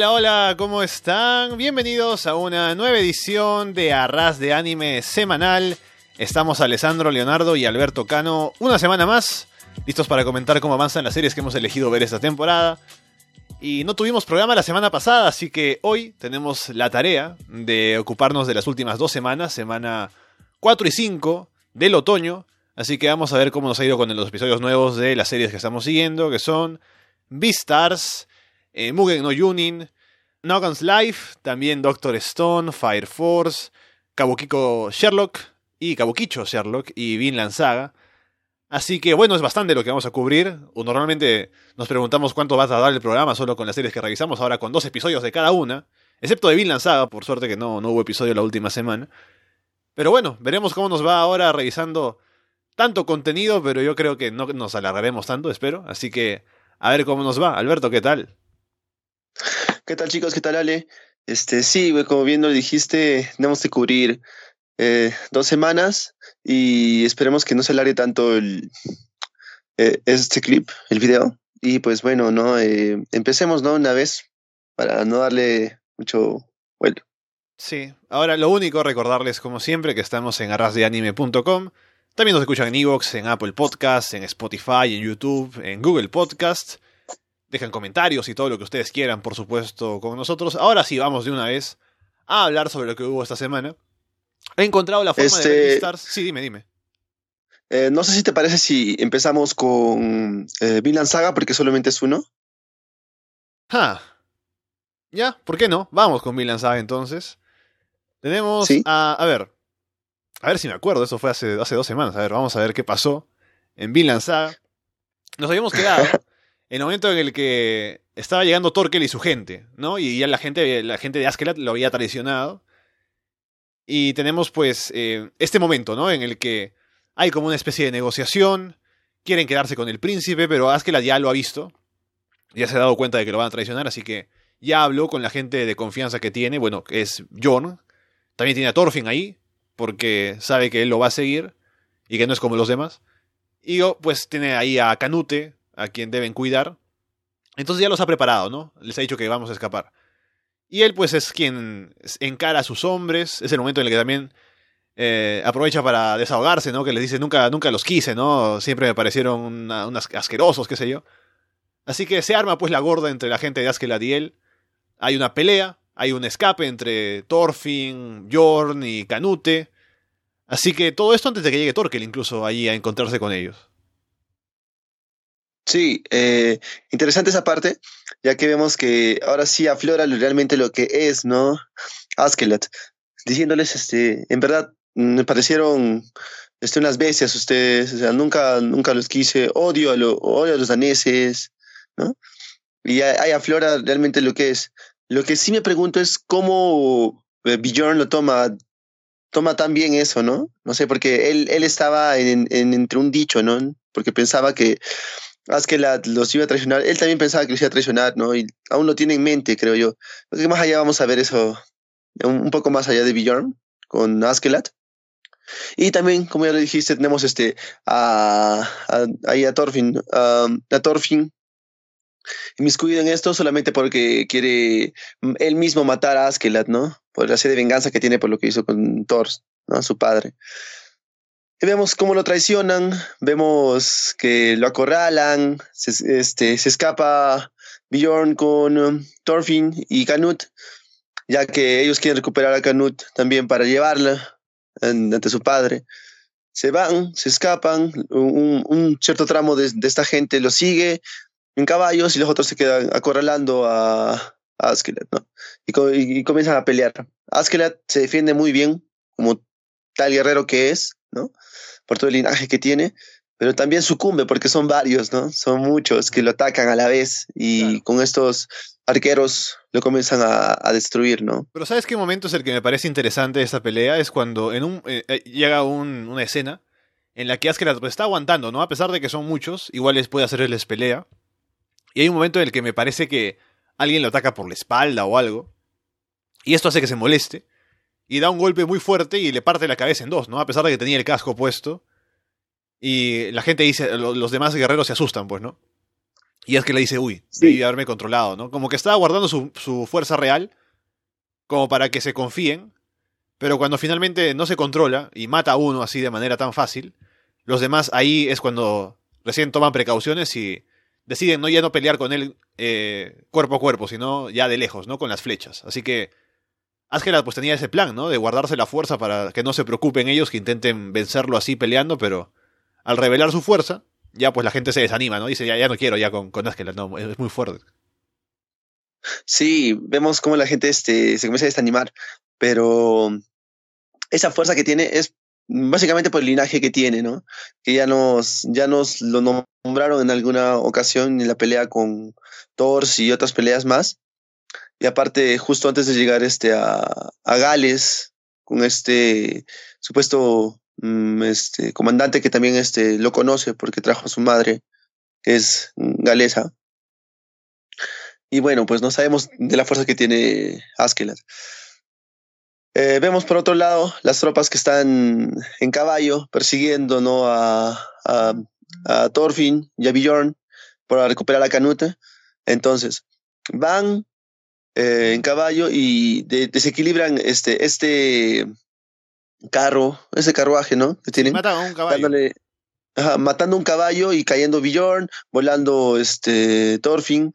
Hola, hola, ¿cómo están? Bienvenidos a una nueva edición de Arras de Anime semanal. Estamos Alessandro, Leonardo y Alberto Cano una semana más, listos para comentar cómo avanzan las series que hemos elegido ver esta temporada. Y no tuvimos programa la semana pasada, así que hoy tenemos la tarea de ocuparnos de las últimas dos semanas, semana 4 y 5 del otoño. Así que vamos a ver cómo nos ha ido con los episodios nuevos de las series que estamos siguiendo, que son Beastars, eh, Mugen no Yunin, Nogon's Life, también Doctor Stone, Fire Force, Kabukiko Sherlock y Kabukicho Sherlock y Vinland Saga. Así que bueno, es bastante lo que vamos a cubrir. Normalmente nos preguntamos cuánto va a tardar el programa solo con las series que revisamos, ahora con dos episodios de cada una. Excepto de Vinland Saga, por suerte que no, no hubo episodio la última semana. Pero bueno, veremos cómo nos va ahora revisando tanto contenido, pero yo creo que no nos alargaremos tanto, espero. Así que a ver cómo nos va. Alberto, ¿qué tal? ¿Qué tal chicos? ¿Qué tal Ale? Este, sí, como bien lo dijiste, tenemos que cubrir eh, dos semanas y esperemos que no se alargue tanto el, eh, este clip, el video. Y pues bueno, ¿no? Eh, empecemos, ¿no? Una vez para no darle mucho vuelo. Sí, ahora lo único, recordarles como siempre que estamos en arrasdeanime.com. También nos escuchan en Evox, en Apple Podcasts, en Spotify, en YouTube, en Google Podcasts. Dejan comentarios y todo lo que ustedes quieran, por supuesto, con nosotros. Ahora sí, vamos de una vez a hablar sobre lo que hubo esta semana. He encontrado la forma de ver Este- Stars. Sí, dime, dime. Eh, no sé si te parece si empezamos con eh, Vinland Saga, porque solamente es uno. Ah. Ya, ¿por qué no? Vamos con Vinland Saga entonces. Tenemos Sí. a. A ver. A ver si me acuerdo, eso fue hace, hace dos semanas. A ver, vamos a ver qué pasó en Vinland Saga. Nos habíamos quedado el momento en el que estaba llegando Torkel y su gente, ¿no? Y ya la gente, la gente de Askelat lo había traicionado. Y tenemos pues eh, este momento, ¿no? En el que hay como una especie de negociación. Quieren quedarse con el príncipe, pero Askelat ya lo ha visto. Ya se ha dado cuenta de que lo van a traicionar, así que ya habló con la gente de confianza que tiene. Bueno, es John. También tiene a Thorfinn ahí, porque sabe que él lo va a seguir y que no es como los demás. Y oh, pues tiene ahí a Canute, a quien deben cuidar. Entonces ya los ha preparado, ¿no? Les ha dicho que vamos a escapar. Y él pues es quien encara a sus hombres. Es el momento en el que también eh, aprovecha para desahogarse, ¿no? Que les dice, nunca, nunca los quise, ¿no? Siempre me parecieron una- unas asquerosos, qué sé yo. Así que se arma pues la gorda entre la gente de Askeladd y él. Hay una pelea, hay un escape entre Thorfinn, Bjorn y Canute. Así que todo esto antes de que llegue Torkel incluso allí a encontrarse con ellos. Sí, eh, interesante esa parte, ya que vemos que ahora sí aflora lo- realmente lo que es, ¿no? Askelat, diciéndoles, este, en verdad, me parecieron este, unas bestias ustedes, o sea, nunca, nunca los quise, odio a, odio a los daneses, ¿no? Y ahí aflora realmente lo que es. Lo que sí me pregunto es cómo eh, Bjorn lo toma, toma tan bien eso, ¿no? No sé, porque él, él estaba en- entre un dicho, ¿no? Porque pensaba que Askeladd los iba a traicionar. Él también pensaba que los iba a traicionar, ¿no? Y aún lo tiene en mente, creo yo. Creo que más allá vamos a ver eso, un, poco más allá de Bjorn, con Askeladd. Y también, como ya lo dijiste, tenemos este a, a- Thorfinn, um, a Thorfinn inmiscuido en esto solamente porque quiere mm, él mismo matar a Askeladd, ¿no? Por la sed de venganza que tiene por lo que hizo con Thor, ¿no? Su padre. Y vemos cómo lo traicionan, vemos que lo acorralan, se, este, se escapa Bjorn con um, Thorfinn y Canut, ya que ellos quieren recuperar a Canut también para llevarla ante su padre. Se van, se escapan, un, cierto tramo de, de esta gente lo sigue en caballos y los otros se quedan acorralando a, a Askeladd, ¿no? Y, y- comienzan a pelear. Askeladd se defiende muy bien, como tal guerrero que es, ¿no? Por todo el linaje que tiene, pero también sucumbe porque son varios, ¿no? Son muchos que lo atacan a la vez y Claro. con estos arqueros lo comienzan a, a destruir, ¿no? Pero ¿sabes qué momento es el que me parece interesante de esta pelea? Es cuando en un eh, eh, llega un- una escena en la que Askeladd pues, está aguantando, ¿no? A pesar de que son muchos, igual les puede hacerles pelea. Y hay un momento en el que me parece que alguien lo ataca por la espalda o algo. Y esto hace que se moleste. Y da un golpe muy fuerte y le parte la cabeza en dos, ¿no? A pesar de que tenía el casco puesto. Y la gente dice, lo- los demás guerreros se asustan, pues, ¿no? Y es que le dice, uy, Sí. debí haberme controlado, ¿no? Como que estaba guardando su, su fuerza real, como para que se confíen, pero cuando finalmente no se controla y mata a uno así de manera tan fácil, los demás ahí es cuando recién toman precauciones y deciden no ya no pelear con él eh, cuerpo a cuerpo, sino ya de lejos, ¿no? Con las flechas. Así que Ángela pues tenía ese plan, ¿no? De guardarse la fuerza para que no se preocupen ellos, que intenten vencerlo así peleando, pero al revelar su fuerza, ya pues la gente se desanima, ¿no? Dice, ya, ya no quiero ya con, con no, es muy fuerte. Sí, vemos cómo la gente este, se comienza a desanimar, pero esa fuerza que tiene es básicamente por el linaje que tiene, ¿no? Que ya nos, ya nos lo nombraron en alguna ocasión en la pelea con Thor y otras peleas más. Y aparte, justo antes de llegar este, a, a Gales, con este supuesto mm, este, comandante que también este, lo conoce porque trajo a su madre, que es galesa. Y bueno, pues no sabemos de la fuerza que tiene Askeladd. Eh, vemos por otro lado las tropas que están en caballo persiguiendo ¿no? a, a, a Thorfinn y a Bjorn para recuperar a Canute. Entonces, van eh, en caballo y de- desequilibran este, este carro, ese carruaje, ¿no? Que tienen, Matan a un caballo. dándole- ajá, matando un caballo y cayendo Bjorn, volando este Thorfinn.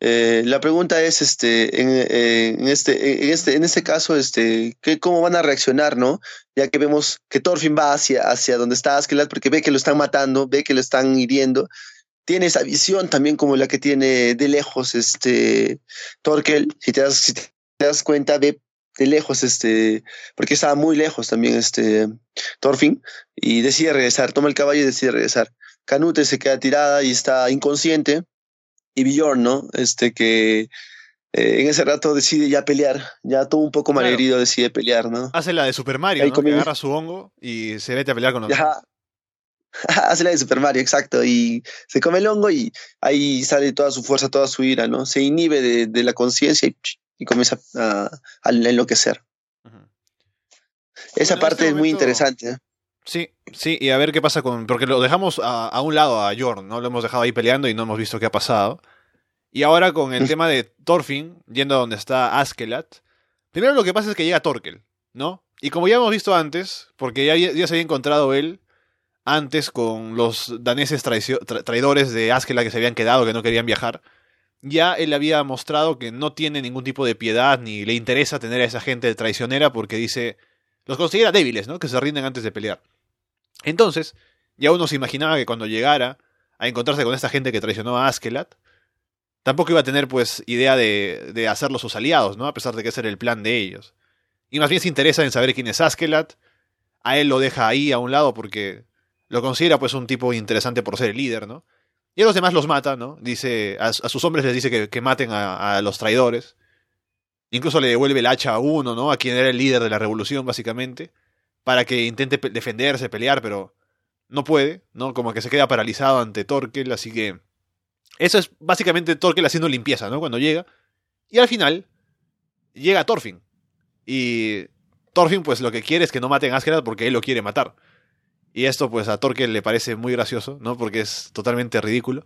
Eh, la pregunta es, este, en, eh, en este, en este, en este caso, este, ¿qué, cómo van a reaccionar, no? Ya que vemos que Thorfinn va hacia, hacia donde está Askeladd porque ve que lo están matando, ve que lo están hiriendo. Tiene esa visión también como la que tiene de lejos, este, Torkel. Si te das, si te das cuenta, ve de lejos, este, porque estaba muy lejos también, este, Thorfinn, y decide regresar, toma el caballo y decide regresar. Canute se queda tirada y está inconsciente y Bjorn, ¿no? Este que eh, en ese rato decide ya pelear, ya todo un poco Claro. malherido decide pelear, ¿no? Hace la de Super Mario, Ahí ¿no? Que agarra su hongo y se vete a pelear con los Ya. Hace la de Super Mario, exacto, y se come el hongo y ahí sale toda su fuerza, toda su ira, ¿no? Se inhibe de, de la conciencia y, y comienza a, a enloquecer. Esa Bueno, parte este es muy interesante. ¿eh? Sí, sí, y a ver qué pasa con. Porque lo dejamos a, a un lado a Jorn, ¿no? Lo hemos dejado ahí peleando y no hemos visto qué ha pasado. Y ahora con el tema de Thorfinn, yendo a donde está Askeladd. Primero lo que pasa es que llega Torkel, ¿no? Y como ya hemos visto antes, porque ya, había- ya se había encontrado él antes con los daneses traidores de Askeladd que se habían quedado, que no querían viajar, ya él había mostrado que no tiene ningún tipo de piedad ni le interesa tener a esa gente traicionera porque dice, los considera débiles, ¿no? Que se rinden antes de pelear. Entonces, ya uno se imaginaba que cuando llegara a encontrarse con esta gente que traicionó a Askeladd, tampoco iba a tener pues idea de, de hacerlos sus aliados, ¿no? A pesar de que ese era el plan de ellos. Y más bien se interesa en saber quién es Askeladd. A él lo deja ahí a un lado porque lo considera pues un tipo interesante por ser el líder, ¿no? Y a los demás los mata, ¿no? Dice, a, sus hombres les dice que, maten a, los traidores. Incluso le devuelve el hacha a uno, ¿no? A quien era el líder de la revolución, básicamente. Para que intente defenderse, pelear, pero no puede, ¿no? Como que se queda paralizado ante Torkel, así que. Eso es básicamente Torkel haciendo limpieza, ¿no? Cuando llega. Y al final, llega Thorfinn. Y Thorfinn, pues lo que quiere es que no maten a Askeladd porque él lo quiere matar. Y esto, pues a Torkel le parece muy gracioso, ¿no? Porque es totalmente ridículo.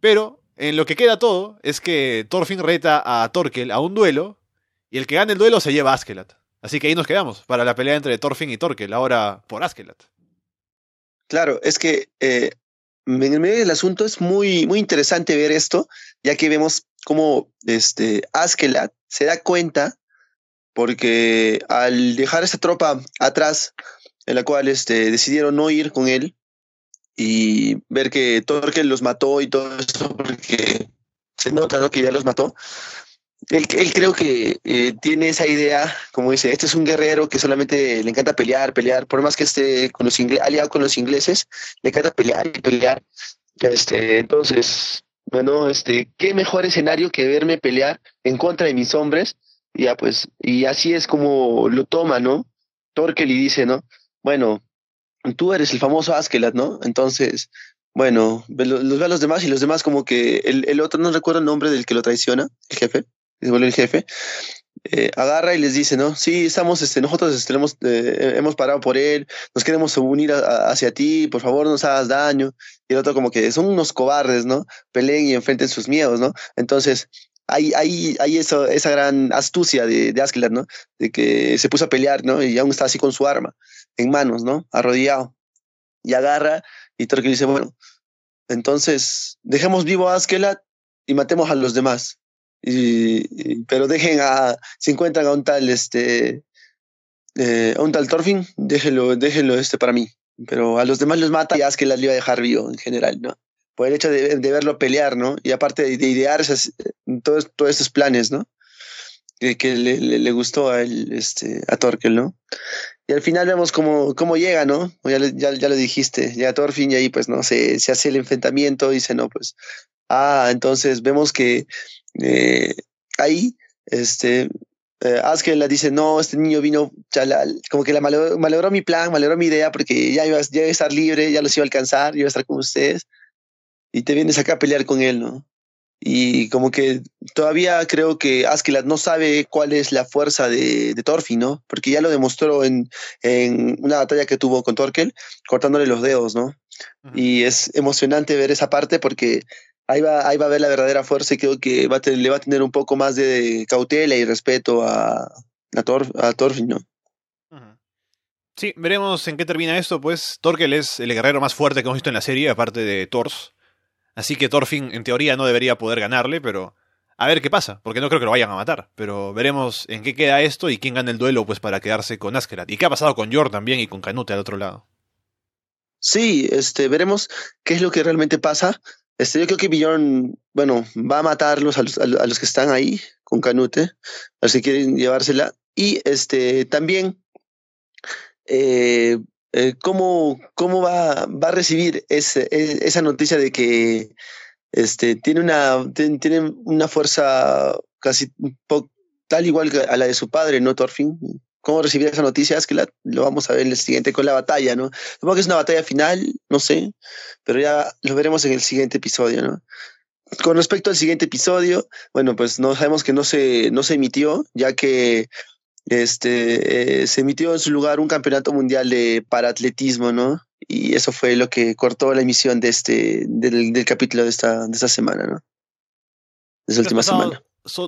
Pero en lo que queda todo es que Thorfinn reta a Torkel a un duelo. Y el que gane el duelo se lleva a Askeladd. Así que ahí nos quedamos para la pelea entre Thorfinn y Torkel, ahora por Askeladd. Claro, es que eh, en el medio del asunto es muy, muy interesante ver esto, ya que vemos cómo este, Askeladd se da cuenta, porque al dejar esta tropa atrás, en la cual este, decidieron no ir con él, y ver que Torkel los mató y todo eso, porque se nota ¿no? que ya los mató. Él, él creo que eh, tiene esa idea, como dice, este es un guerrero que solamente le encanta pelear, pelear, por más que esté con los aliado con los ingleses, le encanta pelear y pelear. Este, entonces, bueno, este, qué mejor escenario que verme pelear en contra de mis hombres, ya pues, y así es como lo toma, ¿no? Torkel y dice, ¿no? Bueno, tú eres el famoso Askeladd, ¿no? Entonces, bueno, los ve a los demás y los demás como que el, el otro, no recuerdo el nombre del que lo traiciona, el jefe, se vuelve el jefe, eh, agarra y les dice, ¿no? Sí, estamos, este, nosotros este, hemos, eh, hemos parado por él, nos queremos unir hacia ti, por favor, no nos hagas daño. Y el otro como que son unos cobardes, ¿no? Peleen y enfrenten sus miedos, ¿no? Entonces, hay, hay, hay eso, esa gran astucia de, de ¿no? De que se puso a pelear, ¿no? Y aún está así con su arma en manos, ¿no? Arrodillado. Y agarra y Torque dice, bueno, entonces dejemos vivo a Askelat y matemos a los demás. Pero dejen a, si encuentran a un tal, este, eh, a un tal Thorfinn, déjenlo, déjenlo este para mí. Pero a los demás los mata y Askelat le iba a dejar vivo en general, ¿no? por el hecho de, verlo pelear, ¿no? Y aparte de, idear todos, todos estos planes, ¿no? Que, que le, le, gustó a él, este, a Torkel, ¿no? Y al final vemos cómo, cómo llega, ¿no? Ya, ya, ya lo dijiste, llega Thorfinn y ahí pues no se, se hace el enfrentamiento y dice, no, pues, ah, entonces vemos que eh, ahí, este, eh, la dice, no, este niño vino, como que la malogró, mi plan, malogró mi idea porque ya iba, ya iba a estar libre, ya los iba a alcanzar, iba a estar con ustedes y te vienes acá a pelear con él, ¿no? Y como que todavía creo que Askeladd no sabe cuál es la fuerza de, de Thorfinn, ¿no? Porque ya lo demostró en, en, una batalla que tuvo con Torkel, cortándole los dedos, ¿no? Y es emocionante ver esa parte porque ahí va, ahí va a ver la verdadera fuerza y creo que va le va a tener un poco más de cautela y respeto a, a, a Thorfinn, ¿no? Sí, veremos en qué termina esto, pues Torkel es el guerrero más fuerte que hemos visto en la serie, aparte de Thors. Así que Thorfinn en teoría no debería poder ganarle, pero a ver qué pasa, porque no creo que lo vayan a matar. Pero veremos en qué queda esto y quién gana el duelo pues para quedarse con Askerat. Y qué ha pasado con Yor también y con Canute al otro lado. Sí, este, veremos qué es lo que realmente pasa. Este, yo creo que Bjorn, bueno, va a matarlos a los, a los que están ahí con Canute, a ver si quieren llevársela. Y este, también eh, eh, ¿cómo, cómo va, va a recibir e, esa noticia de que este, tiene, una, tiene una fuerza casi tal igual a la de su padre, ¿no, Thorfinn? ¿Cómo recibir esa noticia? Es que lo vamos a ver en el siguiente con la batalla, ¿no? Supongo que es una batalla final, no sé, pero ya lo veremos en el siguiente episodio, ¿no? Con respecto al siguiente episodio, bueno, pues no sabemos que no se, no se emitió, ya que este, eh, se emitió en su lugar un campeonato mundial de paratletismo, ¿no? Y eso fue lo que cortó la emisión de este, del, del capítulo de esta, de esta semana, ¿no? De esta última semana.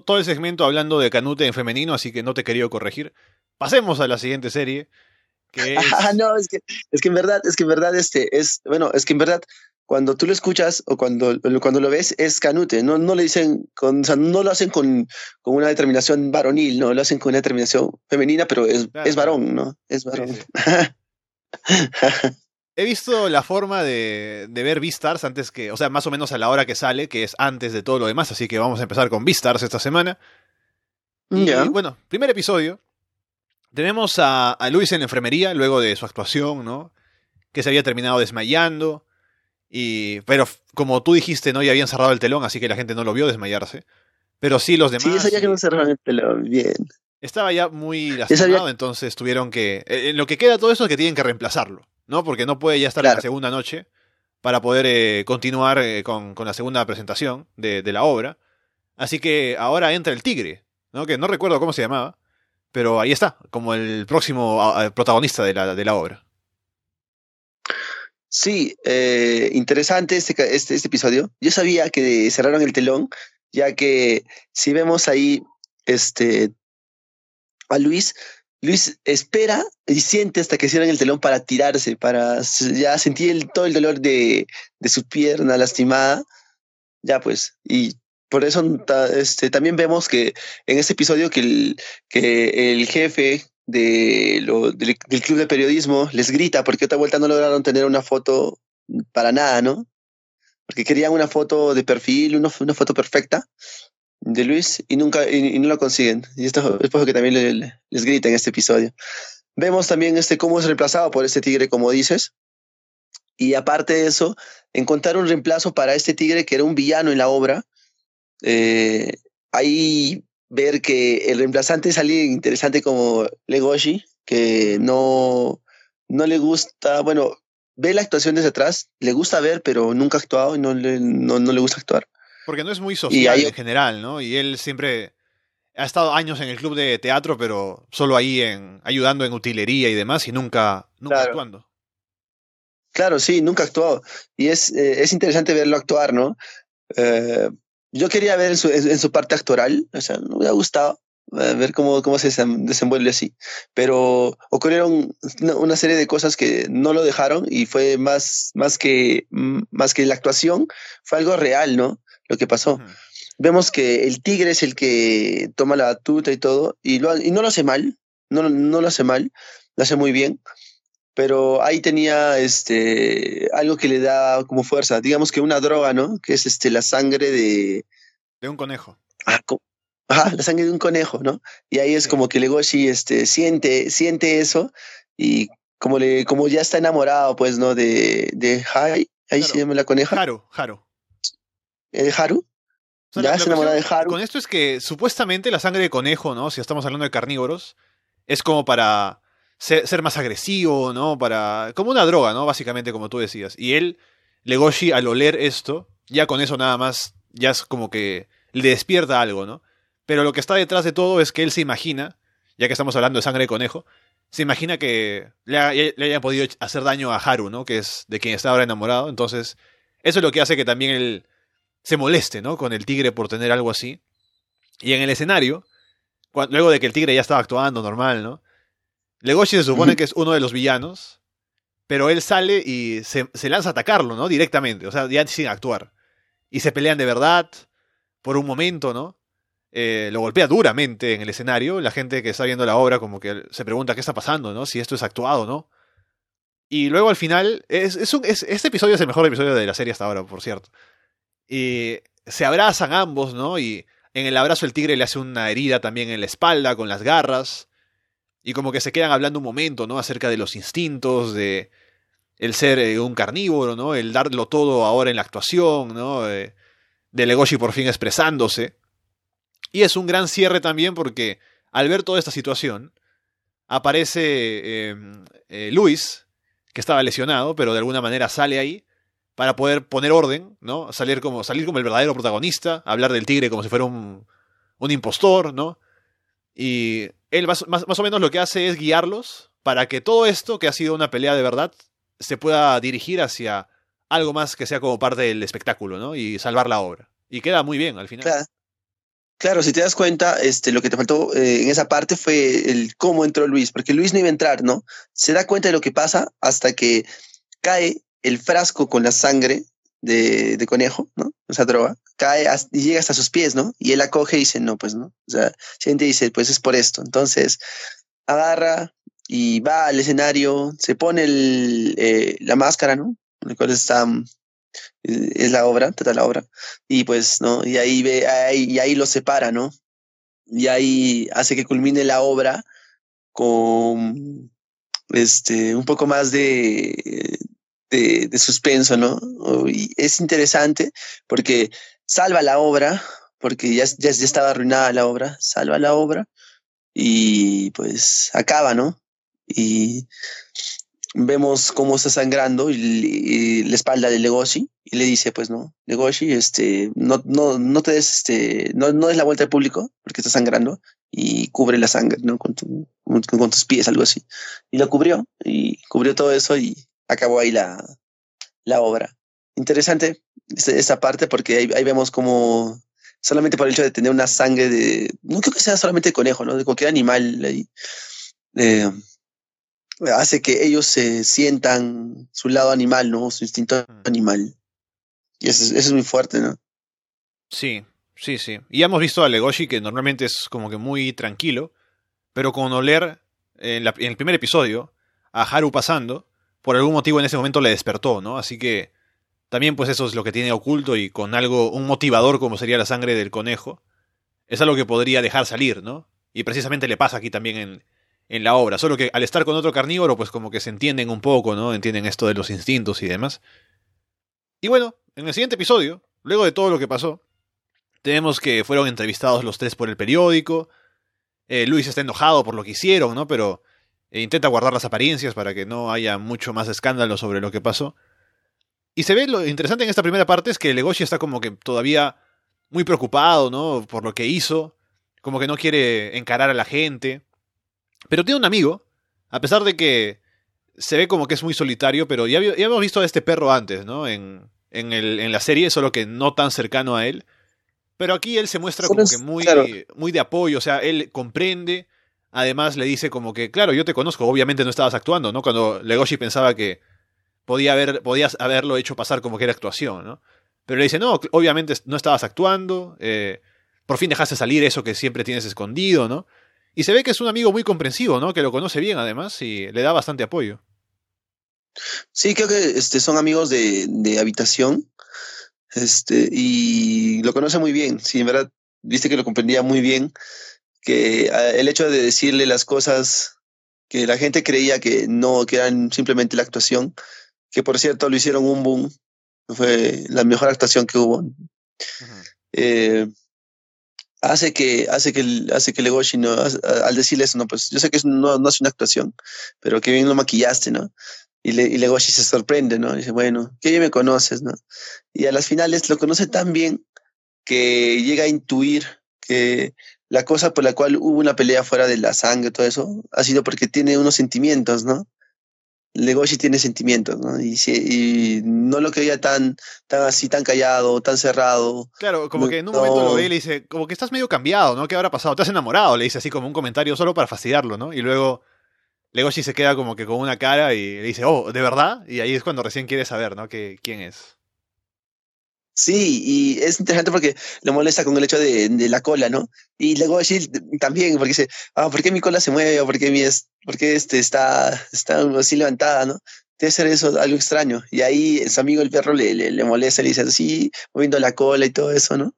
todo el segmento hablando de Canute en femenino, así que no te querido corregir. Pasemos a la siguiente serie. Que es... Ah, no, es que, es que en verdad, es que en verdad este es, bueno, es que en verdad cuando tú lo escuchas o cuando, cuando lo ves es Canute, no, no le dicen, con, o sea, no lo hacen con, con, una determinación varonil, no lo hacen con una determinación femenina, pero es, es varón, ¿no? Es varón. He visto la forma de, de ver Beastars antes que, o sea, más o menos a la hora que sale, que es antes de todo lo demás, así que vamos a empezar con Beastars esta semana. Y bueno, primer episodio. Tenemos a, a Luis en la enfermería, luego de su actuación, ¿no? Que se había terminado desmayando y, pero como tú dijiste, ¿no? Ya habían cerrado el telón, así que la gente no lo vio desmayarse. Pero sí los demás. Sí, sabía que no cerraron el telón, bien. Estaba ya muy lastimado, entonces tuvieron que. En lo que queda todo eso es que tienen que reemplazarlo, ¿no? Porque no puede ya estar en la segunda noche para poder eh, continuar eh, con, con, la segunda presentación de, de, la obra. Así que ahora entra el tigre, ¿no? Que no recuerdo cómo se llamaba, pero ahí está, como el próximo protagonista de la, de la obra. Sí, eh, interesante este, este, este, episodio. Yo sabía que cerraron el telón, ya que si vemos ahí este, a Luis, Luis espera y siente hasta que cierran el telón para tirarse, para ya sentir todo el dolor de, de su pierna lastimada. Ya pues, y por eso este, también vemos que en este episodio que el, que el jefe de lo, del, club de periodismo les grita porque otra vuelta no lograron tener una foto para nada, ¿no? Porque querían una foto de perfil, una, foto perfecta de Luis y nunca y, no la consiguen. Y esto es por que también les grita en este episodio. Vemos también este cómo es reemplazado por este tigre, como dices. Y aparte de eso, encontrar un reemplazo para este tigre que era un villano en la obra. Eh, ahí ver que el reemplazante es alguien interesante como Legoshi, que no, no le gusta, bueno, ve la actuación desde atrás, le gusta ver, pero nunca ha actuado y no le, no, le gusta actuar. Porque no es muy social en general, ¿no? Y él siempre... ha estado años en el club de teatro, pero solo ahí en ayudando en utilería y demás y nunca, nunca Claro. actuando. Claro, sí, nunca actuó. Y es, eh, es interesante verlo actuar, ¿no? Eh, yo quería ver en su, en, en su parte actoral, o sea, me hubiera gustado eh, ver cómo, cómo se desenvuelve así. Pero ocurrieron una, serie de cosas que no lo dejaron y fue más, más, que, mm, más que la actuación, fue algo real, ¿no? Lo que pasó. Vemos que el tigre es el que toma la batuta y todo, y, lo, y no lo hace mal, no, no lo hace mal, lo hace muy bien, pero ahí tenía este, algo que le da como fuerza, digamos que una droga, ¿no? Que es este, la sangre de... De un conejo. ah, co- la sangre de un conejo, ¿no? Y ahí es Sí. como que Legoshi este, siente, siente eso y como, le, como ya está enamorado, pues, ¿no? De, de Hai, ahí Claro. se llama la coneja, Haru, Haru. eh, de Haru. O sea, Ya la- se la enamora de Haru. Con esto es que supuestamente la sangre de conejo, ¿no? Si estamos hablando de carnívoros, es como para ser, más agresivo, ¿no? Para. como una droga, ¿no? Básicamente, como tú decías. Y él, Legoshi, al oler esto, ya con eso nada más, ya es como que le despierta algo, ¿no? Pero lo que está detrás de todo es que él se imagina, ya que estamos hablando de sangre de conejo, se imagina que le, ha- le haya podido hacer daño a Haru, ¿no? Que es de quien está ahora enamorado. Entonces, eso es lo que hace que también él se moleste, ¿no? Con el tigre por tener algo así. Y en el escenario, luego de que el tigre ya estaba actuando normal, ¿no? Legoshi se supone que es uno de los villanos, pero él sale y se, se lanza a atacarlo, ¿no? Directamente, o sea, ya sin actuar. Y se pelean de verdad por un momento, ¿no? Eh, lo golpea duramente en el escenario. La gente que está viendo la obra como que se pregunta qué está pasando, ¿no? Si esto es actuado, ¿no? Y luego al final, es, es un- es- este episodio es el mejor episodio de la serie hasta ahora, por cierto. Y se abrazan ambos, ¿no? Y en el abrazo el tigre le hace una herida también en la espalda con las garras. Y como que se quedan hablando un momento, ¿no? Acerca de los instintos, de el ser eh, un carnívoro, ¿no? El darlo todo ahora en la actuación, ¿no? Eh, de Legoshi por fin expresándose. Y es un gran cierre también porque al ver toda esta situación, aparece eh, eh, Luis, que estaba lesionado, pero de alguna manera sale ahí para poder poner orden, ¿no? Salir como, salir como el verdadero protagonista, hablar del tigre como si fuera un, un impostor, ¿no? Y él más, más, más o menos lo que hace es guiarlos para que todo esto, que ha sido una pelea de verdad, se pueda dirigir hacia algo más que sea como parte del espectáculo, ¿no? Y salvar la obra. Y queda muy bien al final. Claro. Claro, si te das cuenta, este, lo que te faltó eh, en esa parte fue el cómo entró Luis, porque Luis no iba a entrar, ¿no? Se da cuenta de lo que pasa hasta que cae el frasco con la sangre de, conejo, ¿no? Esa droga, cae y llega hasta sus pies, ¿no? Y él la coge y dice, no, pues no. O sea, gente dice, pues es por esto. Entonces, agarra y va al escenario, se pone eh, la máscara, ¿no? En el cual está, mm, es la obra, trata la obra y pues, ¿no? Y ahí ve, ahí, y ahí lo separa, ¿no? Y ahí hace que culmine la obra con este un poco más de, de, de suspenso, ¿no? Y es interesante porque salva la obra, porque ya, ya, ya estaba arruinada la obra, salva la obra y pues acaba, ¿no? Y vemos cómo está sangrando y, y la espalda de Legoshi y le dice pues no Legoshi este no no no te des este no no des la vuelta al público porque está sangrando y cubre la sangre no con, tu, con, con tus pies algo así y lo cubrió y cubrió todo eso y acabó ahí la la obra interesante esta parte porque ahí, ahí vemos como solamente por el hecho de tener una sangre de no creo que sea solamente de conejo no de cualquier animal ahí eh, hace que ellos se sientan su lado animal, ¿no? Su instinto animal. Y eso es, eso es muy fuerte, ¿no? Sí, sí, sí. Y ya hemos visto a Legoshi que normalmente es como que muy tranquilo, pero con oler en, la, en el primer episodio a Haru pasando, por algún motivo en ese momento le despertó, ¿no? Así que también pues eso es lo que tiene oculto y con algo, un motivador como sería la sangre del conejo, es algo que podría dejar salir, ¿no? Y precisamente le pasa aquí también en, en la obra. Solo que al estar con otro carnívoro, pues como que se entienden un poco, ¿no? Entienden esto de los instintos y demás. Y bueno, en el siguiente episodio, luego de todo lo que pasó, tenemos que fueron entrevistados los tres por el periódico. Eh, Luis está enojado por lo que hicieron, ¿no? Pero eh, intenta guardar las apariencias para que no haya mucho más escándalo sobre lo que pasó. Y se ve lo interesante en esta primera parte es que Legoshi está como que todavía muy preocupado, ¿no? Por lo que hizo. como que no quiere encarar a la gente. Pero tiene un amigo, a pesar de que se ve como que es muy solitario, pero ya, ya hemos visto a este perro antes, ¿no? En, en, el, en la serie, solo que no tan cercano a él. Pero aquí él se muestra como que muy, muy de apoyo, o sea, él comprende, además le dice como que, claro, yo te conozco, obviamente no estabas actuando, ¿no? Cuando Legoshi pensaba que podía haber, podías haberlo hecho pasar como que era actuación, ¿no? Pero le dice, no, obviamente no estabas actuando, eh, por fin dejaste salir eso que siempre tienes escondido, ¿no? Y se ve que es un amigo muy comprensivo, ¿no? Que lo conoce bien además y le da bastante apoyo. Sí, creo que este, son amigos de, de habitación. Este, y lo conoce muy bien. Sí, en verdad, viste que lo comprendía muy bien. Que ah, el hecho de decirle las cosas que la gente creía que no, que eran simplemente la actuación, que por cierto lo hicieron un boom, fue la mejor actuación que hubo. eh, hace que hace que hace que Legoshi no al decirle eso no pues yo sé que no, no es una actuación pero que bien lo maquillaste no y, le, y Legoshi se sorprende, ¿no? dice, bueno, que ya me conoces, ¿no? Y a las finales lo conoce tan bien que llega a intuir que la cosa por la cual hubo una pelea fuera de la sangre, todo eso, ha sido porque tiene unos sentimientos, ¿no? Legoshi tiene sentimientos, ¿no? Y, y no lo creía tan, tan así, tan callado, tan cerrado. Claro, como que en un momento lo ve y le dice, como que estás medio cambiado, ¿no? ¿Qué habrá pasado? ¿Te has enamorado? Le dice así como un comentario solo para fastidiarlo, ¿no? Y luego Legoshi se queda como que con una cara y le dice, oh, ¿de verdad? Y ahí es cuando recién quiere saber, ¿no? Que, ¿Quién es? Sí, y es interesante porque lo molesta con el hecho de, de la cola, ¿no? Y Legoshi también, porque dice, ah, ¿por qué mi cola se mueve? ¿O por qué, mi es, por qué este está, está así levantada, ¿no? Debe ser eso algo extraño. Y ahí su amigo el perro le, le, le molesta, le dice, sí, moviendo la cola y todo eso, ¿no?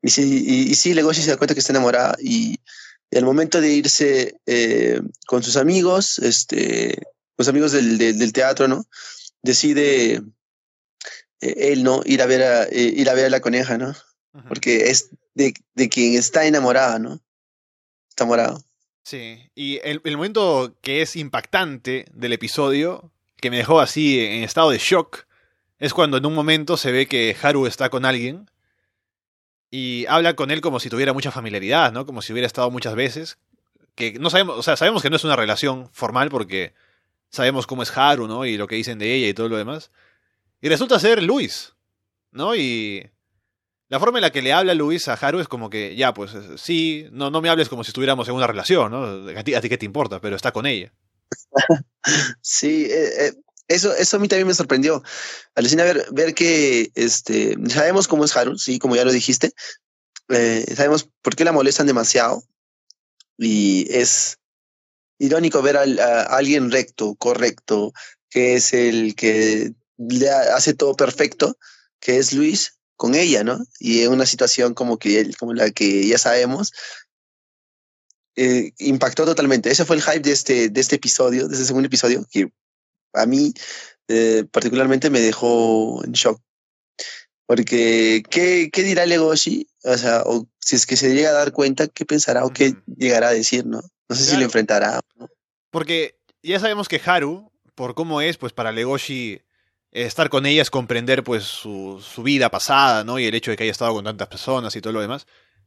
Y sí, y, y sí, Legoshi se da cuenta que está enamorada y y al momento de irse eh, con sus amigos, este, los amigos del, del, del teatro, ¿no? Decide él, ¿no? Ir a ver a, eh, ir a ver a la coneja, ¿no? Ajá. Porque es de, de, quien está enamorada, ¿no? Está enamorado. Sí, y el, el, momento que es impactante del episodio, que me dejó así en estado de shock, es cuando en un momento se ve que Haru está con alguien y habla con él como si tuviera mucha familiaridad, ¿no? Como si hubiera estado muchas veces. Que no sabemos, o sea, sabemos que no es una relación formal porque sabemos cómo es Haru, ¿no? Y lo que dicen de ella y todo lo demás. Y resulta ser Luis, ¿no? Y la forma en la que le habla Luis a Haru es como que, ya, pues sí, no, no me hables como si estuviéramos en una relación, ¿no? A ti, qué te importa, pero está con ella. sí, eh, eh, eso, eso a mí también me sorprendió. Alucina ver, ver que este, sabemos cómo es Haru, sí, como ya lo dijiste. Eh, sabemos por qué la molestan demasiado. Y es irónico ver a, alguien recto, correcto, que es el que le hace todo perfecto, que es Luis, con ella, ¿no? Y en una situación como que él, como la que ya sabemos, eh, impactó totalmente. Ese fue el hype de este, de este episodio, de este segundo episodio, que a mí eh, particularmente me dejó en shock. Porque, ¿qué, qué dirá Legoshi? O sea, o si es que se llega a dar cuenta, ¿qué pensará o qué llegará a decir, no? No sé claro. si lo enfrentará. ¿no? Porque ya sabemos que Haru, por cómo es, pues para Legoshi estar con ella es comprender pues su, su, vida pasada, ¿no? Y el hecho de que haya estado con tantas personas y todo lo demás.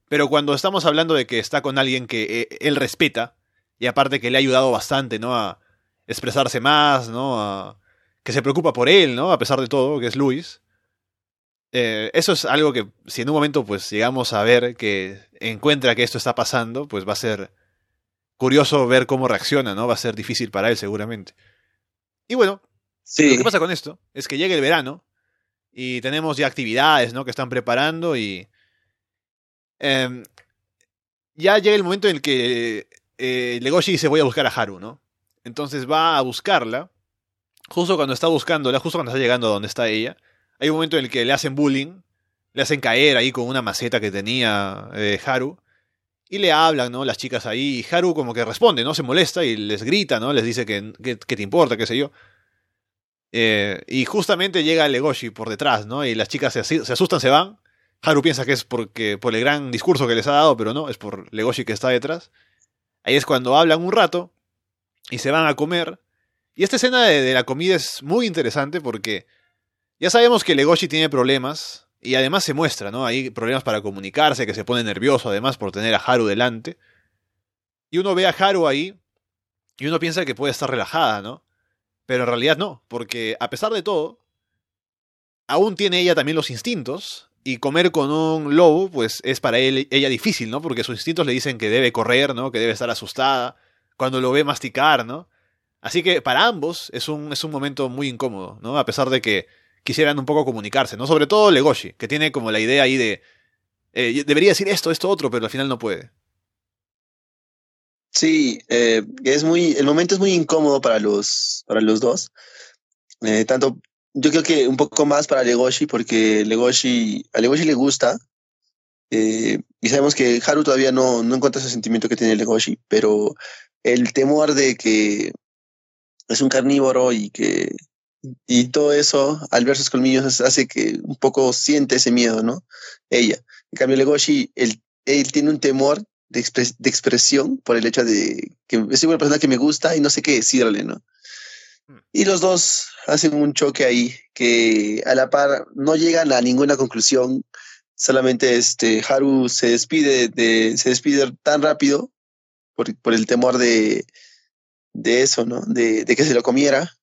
Pero cuando estamos hablando de que está con alguien que eh, él respeta, y aparte que le ha ayudado bastante, ¿no? A, expresarse más, ¿no? A, que se preocupa por él, ¿no? A pesar de todo, que es Luis. Eh, eso es algo que si en un momento pues llegamos a ver que encuentra que esto está pasando, pues va a ser curioso ver cómo reacciona, ¿no? Va a ser difícil para él seguramente. Y bueno, lo que pasa con esto es que llega el verano y tenemos ya actividades, ¿no? Que están preparando y eh, ya llega el momento en el que eh, Legoshi dice voy a buscar a Haru, ¿no? Entonces va a buscarla. Justo cuando está buscándola, justo cuando está llegando a donde está ella, hay un momento en el que le hacen bullying, le hacen caer ahí con una maceta que tenía eh, Haru. Y le hablan, ¿no? Las chicas ahí. Y Haru como que responde, ¿no? Se molesta y les grita, ¿no? Les dice que, que, que te importa, qué sé yo. Eh, y justamente llega Legoshi por detrás, ¿no? Y las chicas se, asustan, se van. Haru piensa que es porque, por el gran discurso que les ha dado, pero no, es por Legoshi que está detrás. Ahí es cuando hablan un rato y se van a comer. Y esta escena de, de, la comida es muy interesante porque ya sabemos que Legoshi tiene problemas Y además se muestra, ¿no? Hay problemas para comunicarse, que se pone nervioso además por tener a Haru delante. Y uno ve a Haru ahí y uno piensa que puede estar relajada, ¿no? Pero en realidad no, porque a pesar de todo, aún tiene ella también los instintos y comer con un lobo, pues es para él, ella difícil, ¿no? Porque sus instintos le dicen que debe correr, ¿no? Que debe estar asustada cuando lo ve masticar, ¿no? Así que para ambos es un, es un momento muy incómodo, ¿no? A pesar de que quisieran un poco comunicarse, ¿no? Sobre todo Legoshi, que tiene como la idea ahí de... Eh, debería decir esto, esto, otro, pero al final no puede. Sí, eh, es muy, el momento es muy incómodo para los, para los dos. Eh, tanto, yo creo que un poco más para Legoshi, porque Legoshi, a Legoshi le gusta. y sabemos que Haru todavía no, no encuentra ese sentimiento que tiene Legoshi, pero el temor de que es un carnívoro y que y todo eso, al ver sus colmillos, hace que un poco siente ese miedo, ¿no? Ella. En cambio, Legoshi, él, él tiene un temor de, de, expresión por el hecho de que es una persona que me gusta y no sé qué decirle, ¿no? Hmm. Y los dos hacen un choque ahí que a la par no llegan a ninguna conclusión. Solamente este Haru se despide de, se despide tan rápido por, por el temor de, de eso, ¿no? De, de que se lo comiera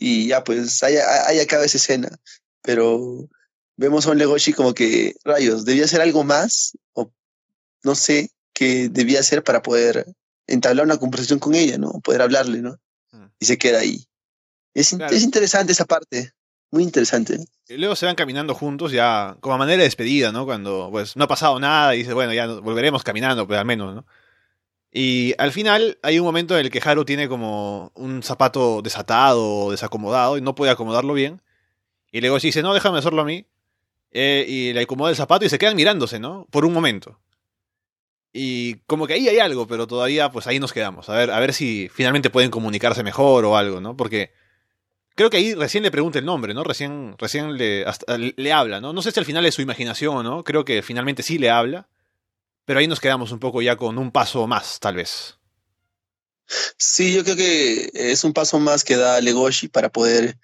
y ya, pues ahí, ahí acaba esa escena. Pero vemos a un Legoshi como que, rayos, debía hacer algo más, o no sé qué debía hacer para poder entablar una conversación con ella, ¿no? Poder hablarle, ¿no? Mm. Y se queda ahí. Es, es interesante esa parte, muy interesante. Y luego se van caminando juntos ya como a manera de despedida, ¿no? Cuando pues no ha pasado nada y dice, bueno, ya volveremos caminando, pues al menos, ¿no? Y al final hay un momento en el que Haru tiene como un zapato desatado o desacomodado y no puede acomodarlo bien. Y luego dice, no, déjame hacerlo a mí. Eh, y le acomoda el zapato y se quedan mirándose, ¿no? Por un momento. Y como que ahí hay algo, pero todavía pues ahí nos quedamos. A ver, a ver si finalmente pueden comunicarse mejor o algo, ¿no? Porque creo que ahí recién le pregunta el nombre, ¿no? Recién, recién le, le habla, ¿no? No sé si al final es su imaginación o no. Creo que finalmente sí le habla. Pero ahí nos quedamos un poco ya con un paso más, tal vez. Sí, yo creo que es un paso más que da Legoshi para poder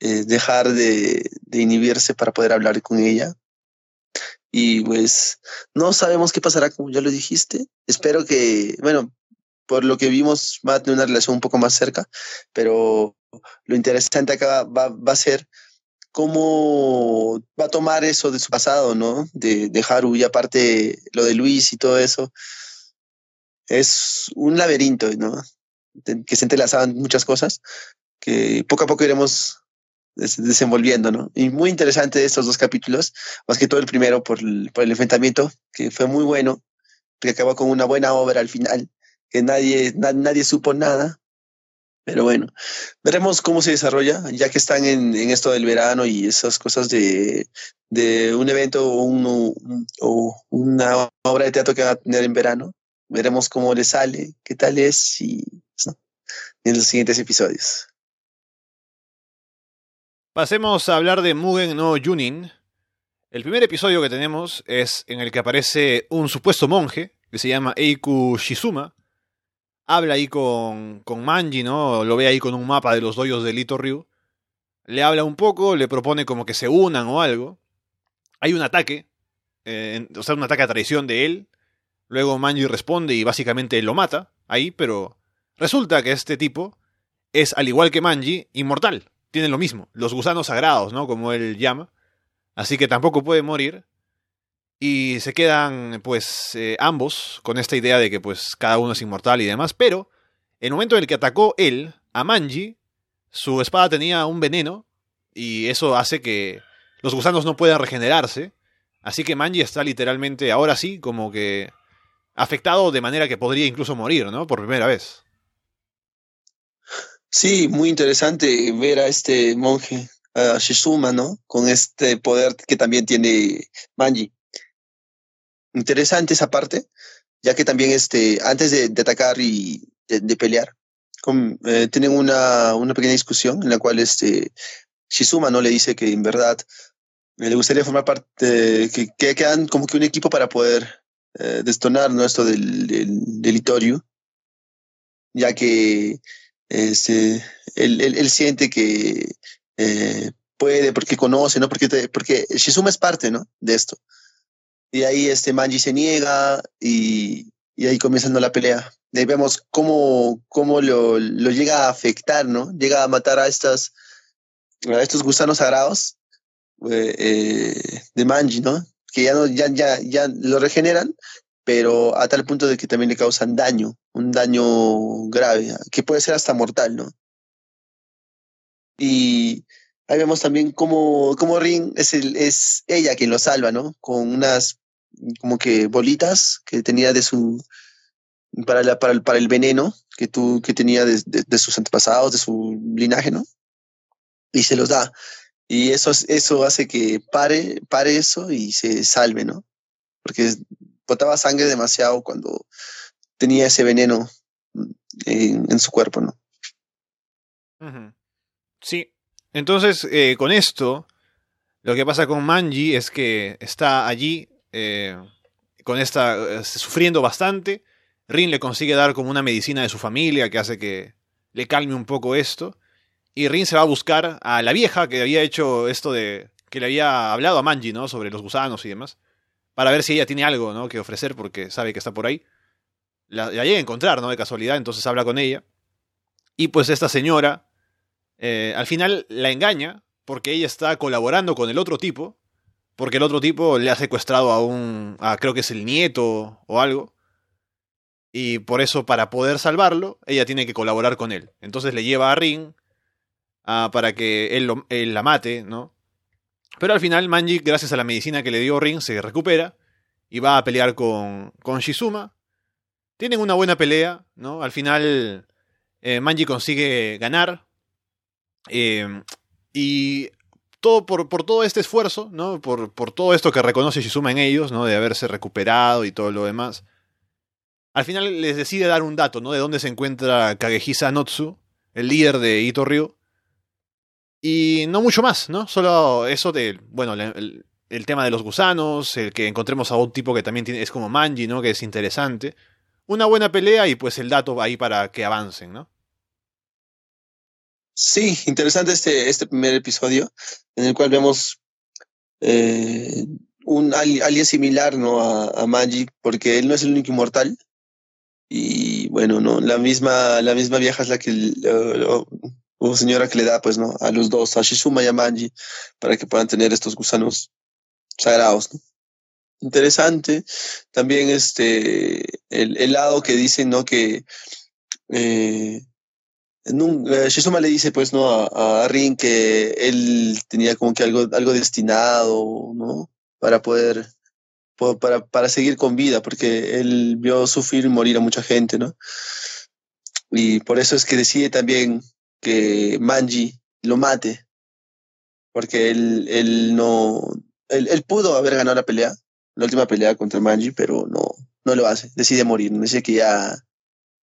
eh, dejar de, inhibirse, para poder hablar con ella. Y pues no sabemos qué pasará, como ya lo dijiste. Espero que, bueno, por lo que vimos, va a tener una relación un poco más cerca, pero lo interesante acá va, va a ser cómo va a tomar eso de su pasado, ¿no? De, de Haru y aparte lo de Luis y todo eso. Es un laberinto, ¿no? Que se entrelazaban muchas cosas que poco a poco iremos desenvolviendo, ¿no? Y muy interesante estos dos capítulos, más que todo el primero por el, por el enfrentamiento, que fue muy bueno, que acabó con una buena obra al final, que nadie, nadie supo nada, pero bueno, veremos cómo se desarrolla, ya que están en, esto del verano y esas cosas de, un evento o, o, una obra de teatro que va a tener en verano. Veremos cómo le sale, qué tal es y en los siguientes episodios. Pasemos a hablar de Mugen no Junin. El primer episodio que tenemos es en el que aparece un supuesto monje que se llama Eiku Shizuma, habla ahí con, con Manji, ¿no? Lo ve ahí con un mapa de los doyos de Lito Ryu. Le habla un poco, le propone como que se unan o algo. Hay un ataque, eh, o sea, un ataque a traición de él. Luego Manji responde y básicamente lo mata ahí, pero resulta que este tipo es, al igual que Manji, inmortal. Tiene lo mismo, los gusanos sagrados, ¿no? Como él llama. Así que tampoco puede morir. Y se quedan, pues, eh, ambos con esta idea de que, pues, cada uno es inmortal y demás. Pero, el momento en el que atacó él a Manji, su espada tenía un veneno. Y eso hace que los gusanos no puedan regenerarse. Así que Manji está literalmente, ahora sí, como que afectado de manera que podría incluso morir, ¿no? Por primera vez. Sí, muy interesante ver a este monje, a Shizuma, ¿no? Con este poder que también tiene Manji interesante esa parte, ya que también este, antes de, atacar y de, pelear, eh, tienen una, una, pequeña discusión en la cual este, Shizuma no le dice que en verdad eh, le gustaría formar parte, que, que quedan como que un equipo para poder eh, destonar ¿no? esto del, del, ya que este, él, él, siente que puede, porque conoce, ¿no? Porque, porque Shizuma es parte, ¿no? De esto. Y ahí este Manji se niega y, y ahí comienza la pelea. ahí vemos cómo, cómo lo, lo, llega a afectar, ¿no? Llega a matar a, estas, a estos gusanos sagrados eh, eh, de Manji, ¿no? Que ya, no, ya, ya, ya lo regeneran, pero a tal punto de que también le causan daño, un daño grave, que puede ser hasta mortal, ¿no? Y ahí vemos también cómo, cómo Rin es, el, es ella quien lo salva, ¿no? Con unas como que bolitas que tenía de su para, la, para, el, para el veneno que tú que tenía de, de, sus antepasados, de su linaje, ¿no? Y se los da. Y eso, eso hace que pare, pare eso y se salve, ¿no? Porque botaba sangre demasiado cuando tenía ese veneno en, su cuerpo, ¿no? Sí. Entonces, eh, con esto, lo que pasa con Manji es que está allí eh, con esta, eh, sufriendo bastante. Rin le consigue dar como una medicina de su familia que hace que le calme un poco esto. Y Rin se va a buscar a la vieja que había hecho esto de. que le había hablado a Manji, ¿no? Sobre los gusanos y demás. Para ver si ella tiene algo, ¿no? Que ofrecer porque sabe que está por ahí. La, llega a encontrar, ¿no? De casualidad, entonces habla con ella. Y pues esta señora. Eh, al final la engaña porque ella está colaborando con el otro tipo porque el otro tipo le ha secuestrado a un, creo que es el nieto o algo, y por eso para poder salvarlo, ella tiene que colaborar con él. Entonces le lleva a Ring ah, para que él, él, la mate, ¿no? Pero al final Manji, gracias a la medicina que le dio Ring, se recupera y va a pelear con, con Shizuma. Tienen una buena pelea, ¿no? Al final eh, Manji consigue ganar. Eh, y todo por, por, todo este esfuerzo, ¿no? Por, por, todo esto que reconoce Shizuma en ellos, ¿no? De haberse recuperado y todo lo demás. Al final les decide dar un dato, ¿no? De dónde se encuentra Kagehisa Notsu, el líder de Ito. Y no mucho más, ¿no? Solo eso de, bueno, el, el, tema de los gusanos, el que encontremos a un tipo que también tiene, es como Manji, ¿no? Que es interesante. Una buena pelea y pues el dato ahí para que avancen, ¿no? Sí, interesante este, este primer episodio en el cual vemos eh, un alien similar ¿no? a, a porque él no es el único inmortal. Y bueno, no, la misma, la misma vieja es la que uh, señora que le da pues no a los dos, a Shizuma y a Manji, para que puedan tener estos gusanos sagrados. ¿no? Interesante. También este el, lado que dicen no que eh, Shizuma le dice pues no a, a, Rin que él tenía como que algo, algo destinado, ¿no? Para poder, para, para seguir con vida, porque él vio sufrir y morir a mucha gente, ¿no? Y por eso es que decide también que Manji lo mate, porque él, él no, él pudo haber ganado la pelea, la última pelea contra Manji, pero no, no lo hace, decide morir, dice que ya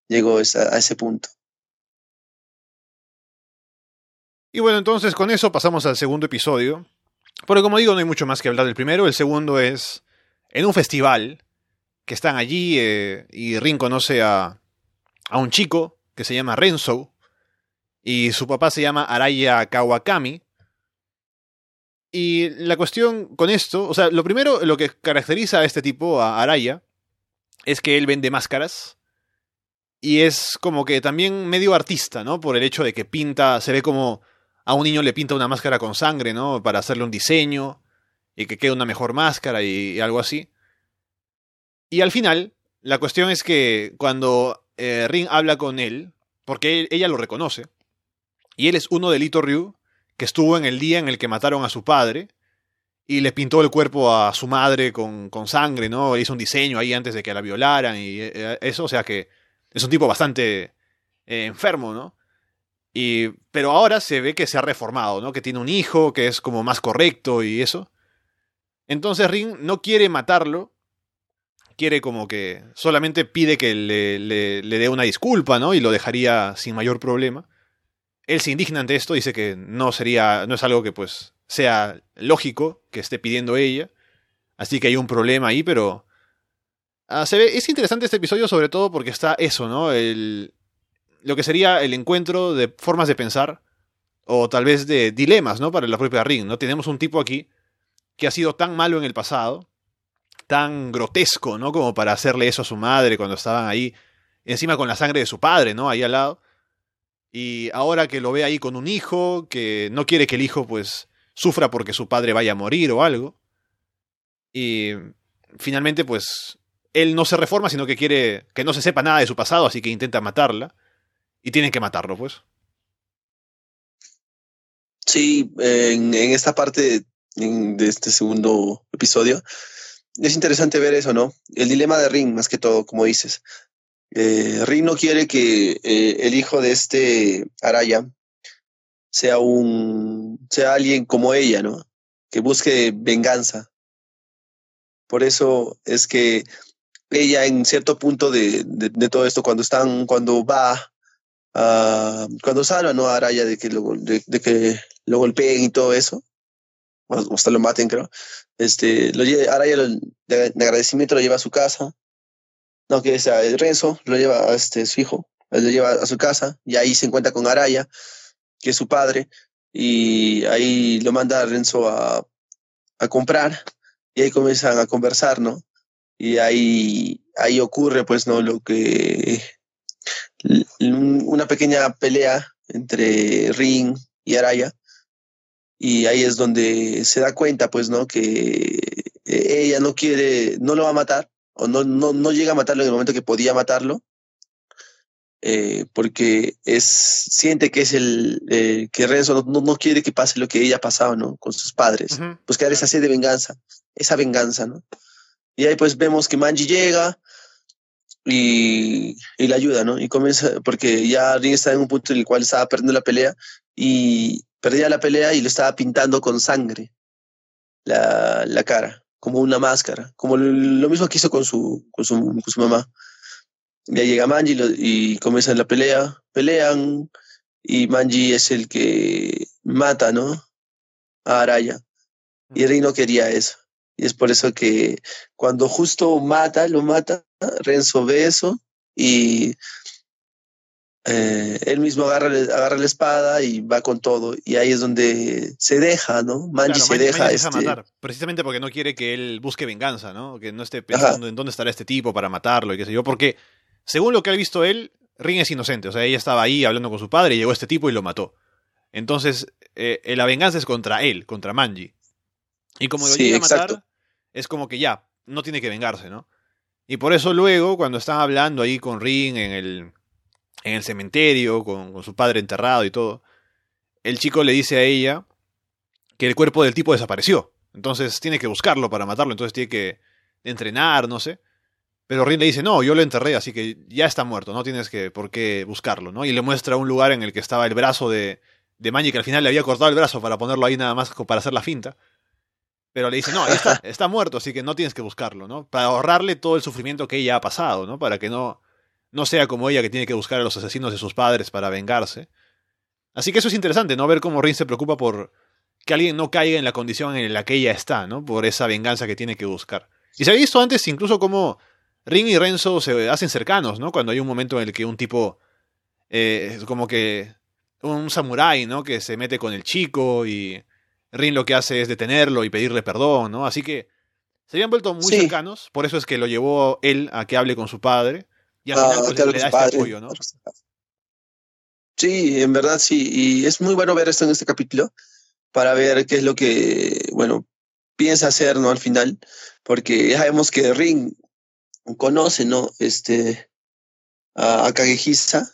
llegó a ese punto. Y bueno, entonces con eso pasamos al segundo episodio. Porque como digo, no hay mucho más que hablar del primero. El segundo es en un festival que están allí eh, y Rin conoce a, a un chico que se llama Renzo y su papá se llama Araya Kawakami. Y la cuestión con esto, o sea, lo primero, lo que caracteriza a este tipo, a Araya, es que él vende máscaras. Y es como que también medio artista, ¿no? Por el hecho de que pinta, se ve como a un niño le pinta una máscara con sangre, ¿no? Para hacerle un diseño y que quede una mejor máscara y, algo así. Y al final, la cuestión es que cuando eh, Ring habla con él, porque ella lo reconoce, y él es uno de Lito Ryu, que estuvo en el día en el que mataron a su padre, y le pintó el cuerpo a su madre con, con sangre, ¿no? Hizo un diseño ahí antes de que la violaran y eh, eso, o sea que es un tipo bastante eh, enfermo, ¿no? Y, pero ahora se ve que se ha reformado, ¿no? Que tiene un hijo, que es como más correcto y eso. Entonces Ring no quiere matarlo. Quiere como que solamente pide que le, le, le dé una disculpa, ¿no? Y lo dejaría sin mayor problema. Él se indigna ante esto, dice que no sería, no es algo que pues sea lógico que esté pidiendo ella. Así que hay un problema ahí, pero ah, se ve, es interesante este episodio sobre todo porque está eso, ¿no? El, lo que sería el encuentro de formas de pensar o tal vez de dilemas, ¿no? Para la propia Ring, ¿no? Tenemos un tipo aquí que ha sido tan malo en el pasado, tan grotesco, ¿no? Como para hacerle eso a su madre cuando estaban ahí, encima con la sangre de su padre, ¿no? Ahí al lado. Y ahora que lo ve ahí con un hijo, que no quiere que el hijo, pues, sufra porque su padre vaya a morir o algo. Y finalmente, pues, él no se reforma, sino que quiere que no se sepa nada de su pasado, así que intenta matarla. Y tienen que matarlo, pues. Sí, en, en esta parte de este segundo episodio, es interesante ver eso, ¿no? El dilema de Ring, más que todo, como dices. Eh, Ring no quiere que eh, el hijo de este Araya sea un sea alguien como ella, ¿no? Que busque venganza. Por eso es que ella en cierto punto de, de, todo esto, cuando están, cuando va cuando salva ¿no? a Araya de que lo, golpeen y todo eso, o hasta lo maten, creo. Este, lo Araya lo, de, agradecimiento lo lleva a su casa. No, que sea Renzo lo lleva a este, su hijo, lo lleva a su casa y ahí se encuentra con Araya, que es su padre, y ahí lo manda a Renzo a, a comprar y ahí comienzan a conversar, ¿no? Y ahí, ahí ocurre, pues, ¿no? Lo que. Una pequeña pelea entre Ring y Araya. Y ahí es donde se da cuenta, pues, ¿no? Que ella no quiere, no lo va a matar, o no, no, no llega a matarlo en el momento que podía matarlo, eh, porque es, siente que es el, eh, que Renzo no, no, quiere que pase lo que ella ha pasado, ¿no? Con sus padres. Uh -huh. Pues que esa sed de venganza, esa venganza, ¿no? Y ahí pues vemos que Manji llega y, y la ayuda, ¿no? Y comienza, porque ya Ring está en un punto en el cual estaba perdiendo la pelea y perdía la pelea y lo estaba pintando con sangre la, la cara, como una máscara, como lo, mismo que hizo con su, con su, con su mamá. Ya llega Manji y, lo, y comienzan la pelea, pelean y Manji es el que mata, ¿no? A Araya. Y Ring no quería eso. Y es por eso que cuando justo mata, lo mata, Renzo ve eso y eh, él mismo agarra, agarra la espada y va con todo. Y ahí es donde se deja, ¿no? Manji claro, se Manji, deja. Manji este... matar, precisamente porque no quiere que él busque venganza, ¿no? Que no esté pensando Ajá. en dónde estará este tipo para matarlo y qué sé yo. Porque, según lo que ha visto él, Ring es inocente. O sea, ella estaba ahí hablando con su padre y llegó este tipo y lo mató. Entonces, eh, la venganza es contra él, contra Manji. Y como lo sí, llega a matar, exacto. es como que ya, no tiene que vengarse, ¿no? Y por eso luego, cuando están hablando ahí con Ring en el, en el cementerio, con, su padre enterrado y todo, el chico le dice a ella que el cuerpo del tipo desapareció. Entonces tiene que buscarlo para matarlo, entonces tiene que entrenar, no sé. Pero Ring le dice, no, yo lo enterré, así que ya está muerto, no tienes que, por qué buscarlo, ¿no? Y le muestra un lugar en el que estaba el brazo de, de Manji, que al final le había cortado el brazo para ponerlo ahí nada más para hacer la finta. Pero le dice, no, está, está muerto, así que no tienes que buscarlo, ¿no? Para ahorrarle todo el sufrimiento que ella ha pasado, ¿no? Para que no, no sea como ella que tiene que buscar a los asesinos de sus padres para vengarse. Así que eso es interesante, ¿no? Ver cómo Rin se preocupa por que alguien no caiga en la condición en la que ella está, ¿no? Por esa venganza que tiene que buscar. Y se ha visto antes incluso cómo Rin y Renzo se hacen cercanos, ¿no? Cuando hay un momento en el que un tipo, eh, como que un samurái, ¿no? Que se mete con el chico y Rin lo que hace es detenerlo y pedirle perdón, ¿no? Así que se habían vuelto muy sí. cercanos, por eso es que lo llevó él a que hable con su padre y al final ah, pues, le da este apoyo, ¿no? Sí, en verdad sí, y es muy bueno ver esto en este capítulo para ver qué es lo que, bueno, piensa hacer, ¿no? Al final, porque ya sabemos que Ring conoce, ¿no? Este, a, a Kagehisa,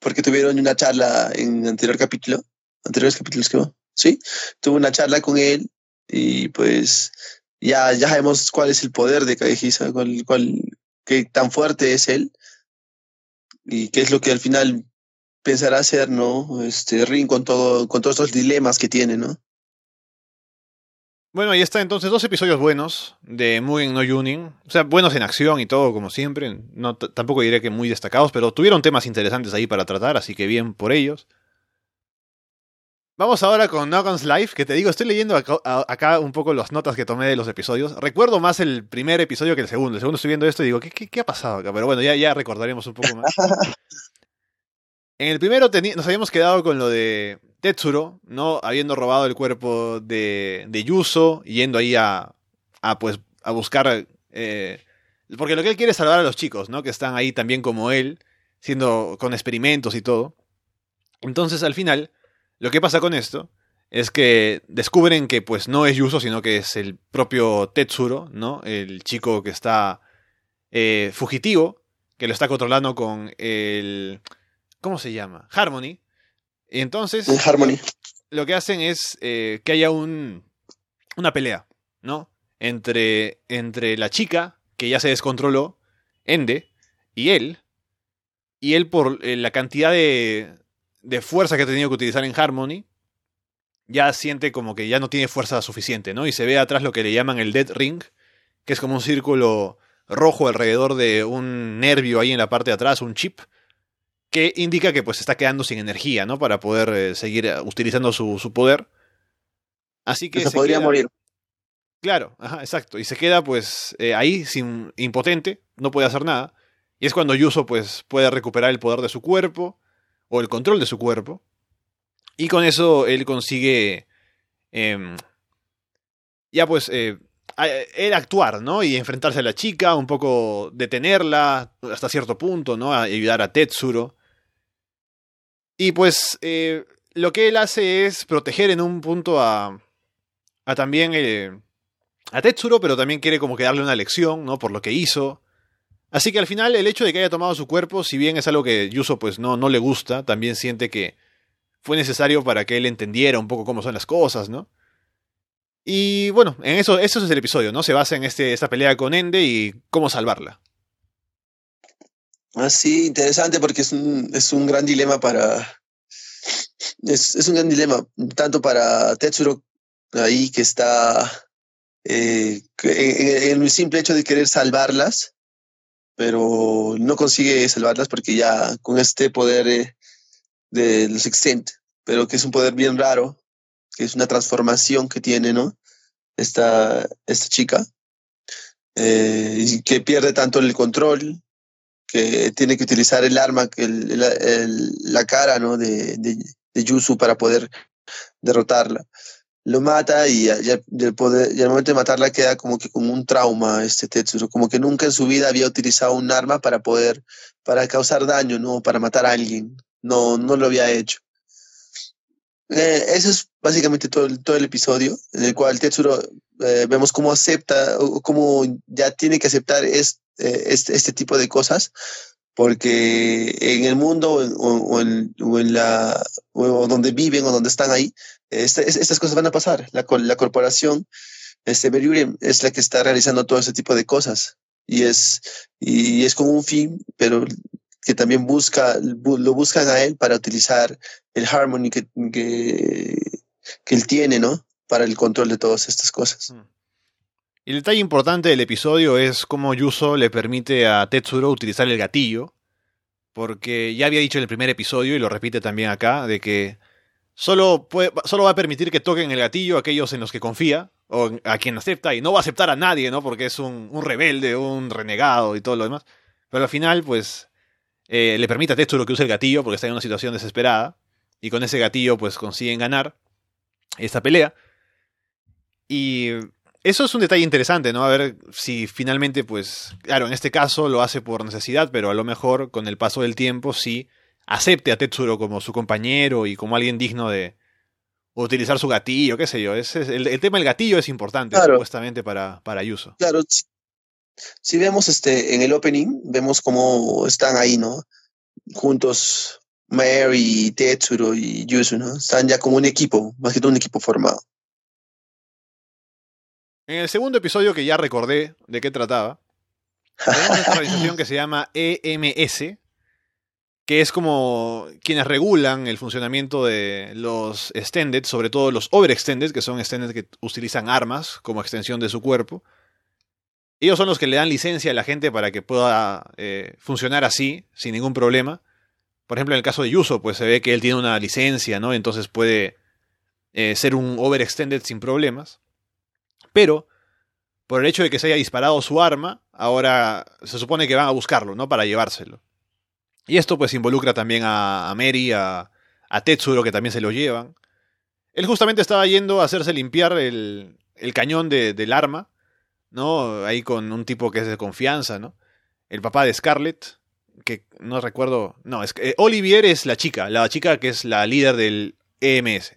porque tuvieron una charla en anterior capítulo, anteriores capítulos que sí, tuvo una charla con él y pues ya, ya sabemos cuál es el poder de Kagehisa, cuál, cuál, qué tan fuerte es él y qué es lo que al final pensará hacer, ¿no? Este Ring con todo, con todos estos dilemas que tiene, ¿no? Bueno, ahí está entonces dos episodios buenos de Mugen no Yunin. O sea, buenos en acción y todo, como siempre. No, tampoco diré que muy destacados, pero tuvieron temas interesantes ahí para tratar, así que bien por ellos. Vamos ahora con Nogon's Life, que te digo, estoy leyendo acá, acá, un poco las notas que tomé de los episodios. Recuerdo más el primer episodio que el segundo. El segundo estoy viendo esto y digo, ¿qué, qué, qué ha pasado acá? Pero bueno, ya, ya recordaremos un poco más. En el primero nos habíamos quedado con lo de Tetsuro, ¿no? Habiendo robado el cuerpo de, de Yuso, yendo ahí a, a, pues, a buscar... Eh, porque lo que él quiere es salvar a los chicos, ¿no? Que están ahí también como él, siendo con experimentos y todo. Entonces, al final, lo que pasa con esto es que descubren que pues no es Yuso, sino que es el propio Tetsuro, ¿no? El chico que está eh, fugitivo, que lo está controlando con el... ¿Cómo se llama? Harmony. Y entonces... Harmony. Lo que hacen es eh, que haya un, una pelea, ¿no? Entre, entre la chica, que ya se descontroló, Ende, y él. Y él por eh, la cantidad de, de fuerza que ha tenido que utilizar en Harmony, ya siente como que ya no tiene fuerza suficiente, ¿no? Y se ve atrás lo que le llaman el Dead Ring, que es como un círculo rojo alrededor de un nervio ahí en la parte de atrás, un chip, que indica que pues está quedando sin energía, ¿no? Para poder eh, seguir eh, utilizando su, su, poder. Así que... Se, podría morir. Claro, ajá, exacto. Y se queda pues eh, ahí sin impotente, no puede hacer nada. Y es cuando Yuso pues puede recuperar el poder de su cuerpo, o el control de su cuerpo, y con eso él consigue em, ya pues eh, él actuar, ¿no? Y enfrentarse a la chica, un poco detenerla hasta cierto punto, ¿no? A ayudar a Tetsuro. Y pues eh, lo que él hace es proteger en un punto a, a también eh, a Tetsuro, pero también quiere como que darle una lección, ¿no? Por lo que hizo. Así que al final el hecho de que haya tomado su cuerpo, si bien es algo que Yuso pues no, no le gusta, también siente que fue necesario para que él entendiera un poco cómo son las cosas, ¿no? Y bueno, en eso, eso es el episodio, ¿no? Se basa en este, esta pelea con Ende y cómo salvarla. Ah, sí, interesante porque es un, es un gran dilema para. Es, es un gran dilema, tanto para Tetsuro, ahí que está. Eh, en el simple hecho de querer salvarlas, pero no consigue salvarlas porque ya con este poder eh, de los Extent, pero que es un poder bien raro, que es una transformación que tiene, ¿no? Esta, esta chica, eh, que pierde tanto el control, que tiene que utilizar el arma, que la cara, ¿no? De, de, de Yusu para poder derrotarla lo mata y ya, poder, al momento de matarla queda como que con un trauma este Tetsuro, como que nunca en su vida había utilizado un arma para poder, para causar daño, no para matar a alguien. No, no lo había hecho. Eh, eso es básicamente todo, todo el episodio, en el cual Tetsuro eh, vemos cómo acepta, o cómo ya tiene que aceptar es, eh, este, este, tipo de cosas, porque en el mundo o, en, la, o donde viven o donde están ahí, este, estas cosas van a pasar. La, la corporación, este es la que está realizando todo este tipo de cosas y es, y es con un fin, pero que también busca, lo buscan a él para utilizar el Harmony que, que, que él tiene, ¿no? Para el control de todas estas cosas. Mm. El detalle importante del episodio es cómo Yuso le permite a Tetsuro utilizar el gatillo, porque ya había dicho en el primer episodio, y lo repite también acá, de que solo, solo va a permitir que toquen el gatillo aquellos en los que confía, o a quien acepta, y no va a aceptar a nadie, ¿no? Porque es un, un rebelde, un renegado y todo lo demás. Pero al final, pues, eh, le permite a Tetsuro que use el gatillo porque está en una situación desesperada. Y con ese gatillo pues consiguen ganar esta pelea. Y eso es un detalle interesante, ¿no? A ver si finalmente pues, claro, en este caso lo hace por necesidad, pero a lo mejor con el paso del tiempo sí acepte a Tetsuro como su compañero y como alguien digno de utilizar su gatillo, qué sé yo. el, tema del gatillo es importante, supuestamente, para, para Yuso. Claro, si vemos este, en el opening, vemos cómo están ahí, ¿no? Juntos Mary, Tetsuro y Yusu, ¿no? Están ya como un equipo, más que todo un equipo formado. En el segundo episodio que ya recordé de qué trataba, tenemos esta organización que se llama EMS, que es como quienes regulan el funcionamiento de los extended, sobre todo los overextended, que son extended que utilizan armas como extensión de su cuerpo. Ellos son los que le dan licencia a la gente para que pueda eh, funcionar así, sin ningún problema. Por ejemplo, en el caso de Yuso, pues se ve que él tiene una licencia, ¿no? Entonces puede eh, ser un overextended sin problemas. Pero, por el hecho de que se haya disparado su arma, ahora se supone que van a buscarlo, ¿no? Para llevárselo. Y esto pues involucra también a, a Mary, a, a Tetsuro, que también se lo llevan. Él justamente estaba yendo a hacerse limpiar el, el cañón de, del arma, ¿no? Ahí con un tipo que es de confianza, ¿no? El papá de Scarlett, que no recuerdo. No, es que eh, Olivier es la chica, la chica que es la líder del EMS.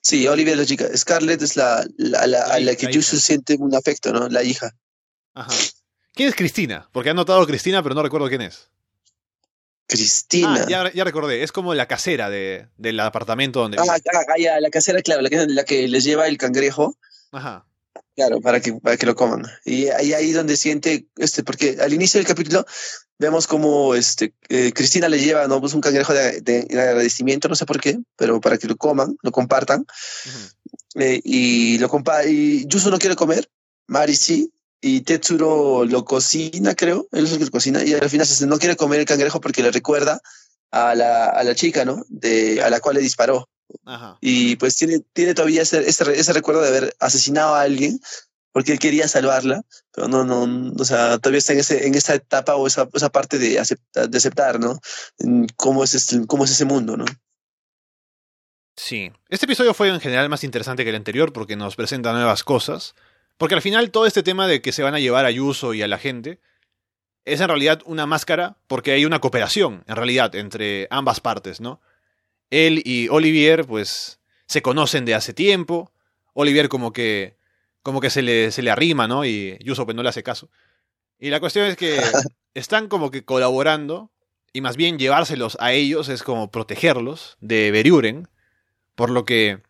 Sí, Olivia es la chica. Scarlett es la, la, la- a la que Yusu siente un afecto, ¿no? La hija. Ajá. ¿Quién es Cristina? Porque han notado Cristina, pero no recuerdo quién es. Cristina. Ah, ya, ya recordé, es como la casera de, del apartamento donde. Ah, ah, ah, ya, la casera, claro, la que, la que les lleva el cangrejo, Ajá. Claro, para que, para que lo coman. Y ahí, ahí donde siente, este, porque al inicio del capítulo vemos como este, eh, Cristina le lleva, ¿no? Pues un cangrejo de, de- de agradecimiento, no sé por qué, pero para que lo coman, lo compartan. Eh, y lo compa y Yusu no quiere comer, Mari sí, y Tetsuro lo cocina, creo, él es el que lo cocina, y al final se- no quiere comer el cangrejo porque le recuerda a la, a la chica, ¿no? De, a la cual le disparó. Ajá. Y pues tiene, tiene todavía ese, ese, re- ese recuerdo de haber asesinado a alguien porque él quería salvarla, pero no, no, no, o sea, todavía está en, ese, en esa etapa o esa, esa parte de aceptar, de aceptar, ¿no? Cómo es, este- cómo es ese mundo, ¿no? Sí. Este episodio fue en general más interesante que el anterior porque nos presenta nuevas cosas. Porque al final todo este tema de que se van a llevar a Yuso y a la gente es en realidad una máscara porque hay una cooperación en realidad entre ambas partes, ¿no? Él y Olivier pues se conocen de hace tiempo. Olivier como que como que se le, se le arrima, ¿no? Y Yuso pues no le hace caso. Y la cuestión es que están como que colaborando y más bien llevárselos a ellos es como protegerlos de Beriuren, por lo que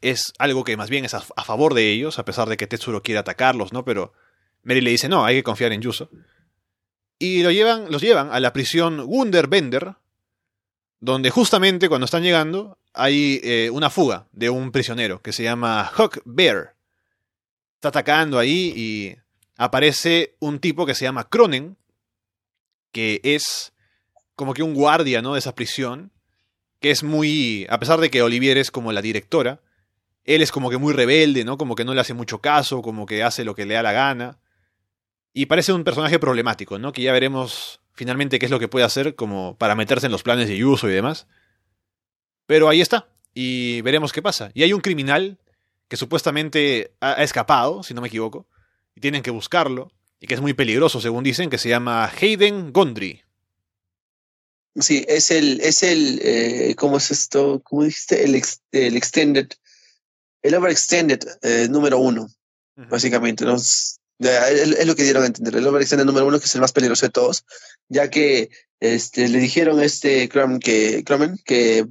es algo que más bien es a, a favor de ellos, a pesar de que Tetsuro quiere atacarlos, ¿no? Pero Mary le dice, no, hay que confiar en Yuso. Y lo llevan, los llevan a la prisión Wunderbender, donde justamente cuando están llegando hay eh, una fuga de un prisionero que se llama Huck Bear. Está atacando ahí y aparece un tipo que se llama Cronen, que es como que un guardia, ¿no? De esa prisión, que es muy, a pesar de que Olivier es como la directora, él es como que muy rebelde, ¿no? Como que no le hace mucho caso, como que hace lo que le da la gana. Y parece un personaje problemático, ¿no? Que ya veremos finalmente qué es lo que puede hacer como para meterse en los planes de Yuso y demás. Pero ahí está, y veremos qué pasa. Y hay un criminal que supuestamente ha, escapado, si no me equivoco, y tienen que buscarlo, y que es muy peligroso, según dicen, que se llama Hayden Gondry. Sí, es el, es el, eh, ¿cómo es esto? ¿Cómo dijiste? El, ex- el extended, el overextended eh, número uno, básicamente, ¿no? Es, ya, es, lo que dieron a entender, el overextended número uno, que es el más peligroso de todos, ya que este, le dijeron a este Cromen que, Cromen que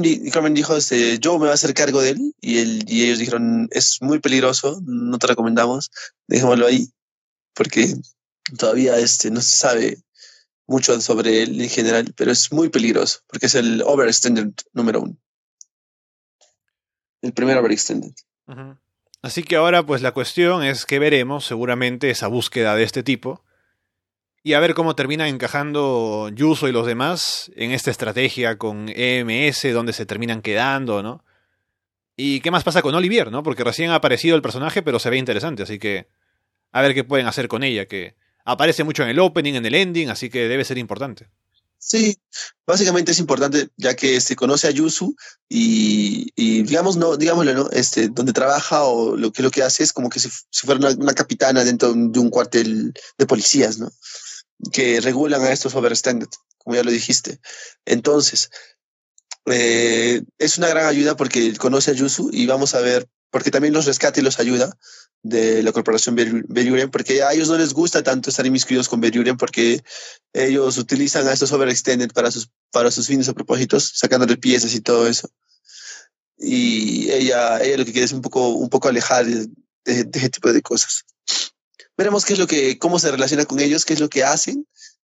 di- Cromen dijo, este, yo me voy a hacer cargo de él, y, él, y ellos dijeron, es muy peligroso, no te recomendamos, dejémoslo ahí, porque todavía este, no se sabe mucho sobre él en general, pero es muy peligroso porque es el overextended número uno. El primer overextended. Ujú. Así que ahora pues la cuestión es que veremos seguramente esa búsqueda de este tipo y a ver cómo termina encajando Yuso y los demás en esta estrategia con EMS, donde se terminan quedando, ¿no? Y qué más pasa con Olivier, ¿no? Porque recién ha aparecido el personaje, pero se ve interesante, así que a ver qué pueden hacer con ella, que aparece mucho en el opening, en el ending, así que debe ser importante. Sí, básicamente es importante ya que se conoce a Yusu y, digamos, no, digámoslo, ¿no? Este, donde trabaja o lo que lo que hace es como que si, si fuera una, capitana dentro de un cuartel de policías, ¿no? Que regulan a estos overextended, como ya lo dijiste. Entonces, eh, es una gran ayuda porque conoce a Yusu y vamos a ver, porque también los rescata y los ayuda de la corporación Beriuren, porque a ellos no les gusta tanto estar inmiscuidos con Beriuren porque ellos utilizan a estos overextended para sus, para sus fines o propósitos, sacándole piezas y todo eso. Y ella, ella lo que quiere es un poco, un poco alejar de, de- ese tipo de cosas. Veremos qué es lo que, cómo se relaciona con ellos, qué es lo que hacen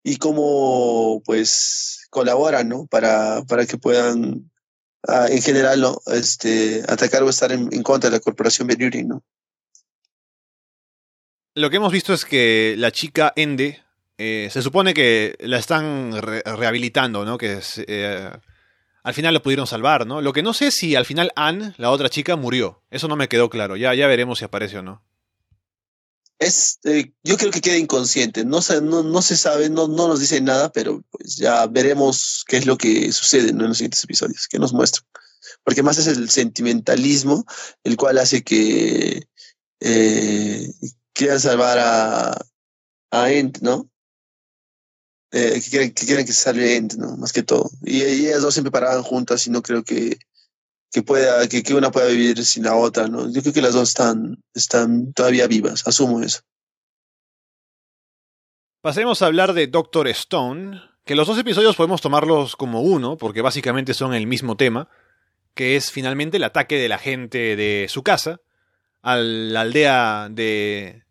y cómo pues colaboran, ¿no? Para, para que puedan ah, en general. Este, atacar o estar en, contra de la corporación Beriuren, ¿no? Lo que hemos visto es que la chica Ende eh, se supone que la están re- rehabilitando, ¿no? Que eh, al final la pudieron salvar, ¿no? Lo que no sé es si al final Anne, la otra chica, murió. Eso no me quedó claro. Ya, ya veremos si aparece o no. es, eh, yo creo que queda inconsciente. No se, no, no se sabe, no, no nos dice nada, pero pues ya veremos qué es lo que sucede en los siguientes episodios, que nos muestran. Porque más es el sentimentalismo el cual hace que quieran salvar a, a Ent, ¿no? Eh, que, quieren, que quieren que salve Ent, ¿no? Más que todo. Y, y ellas dos siempre paraban juntas y no creo que, que pueda, que, una pueda vivir sin la otra, ¿no? Yo creo que las dos están, están todavía vivas, asumo eso. Pasemos a hablar de Doctor Stone, que los dos episodios podemos tomarlos como uno, porque básicamente son el mismo tema, que es finalmente el ataque de la gente de su casa a la aldea de...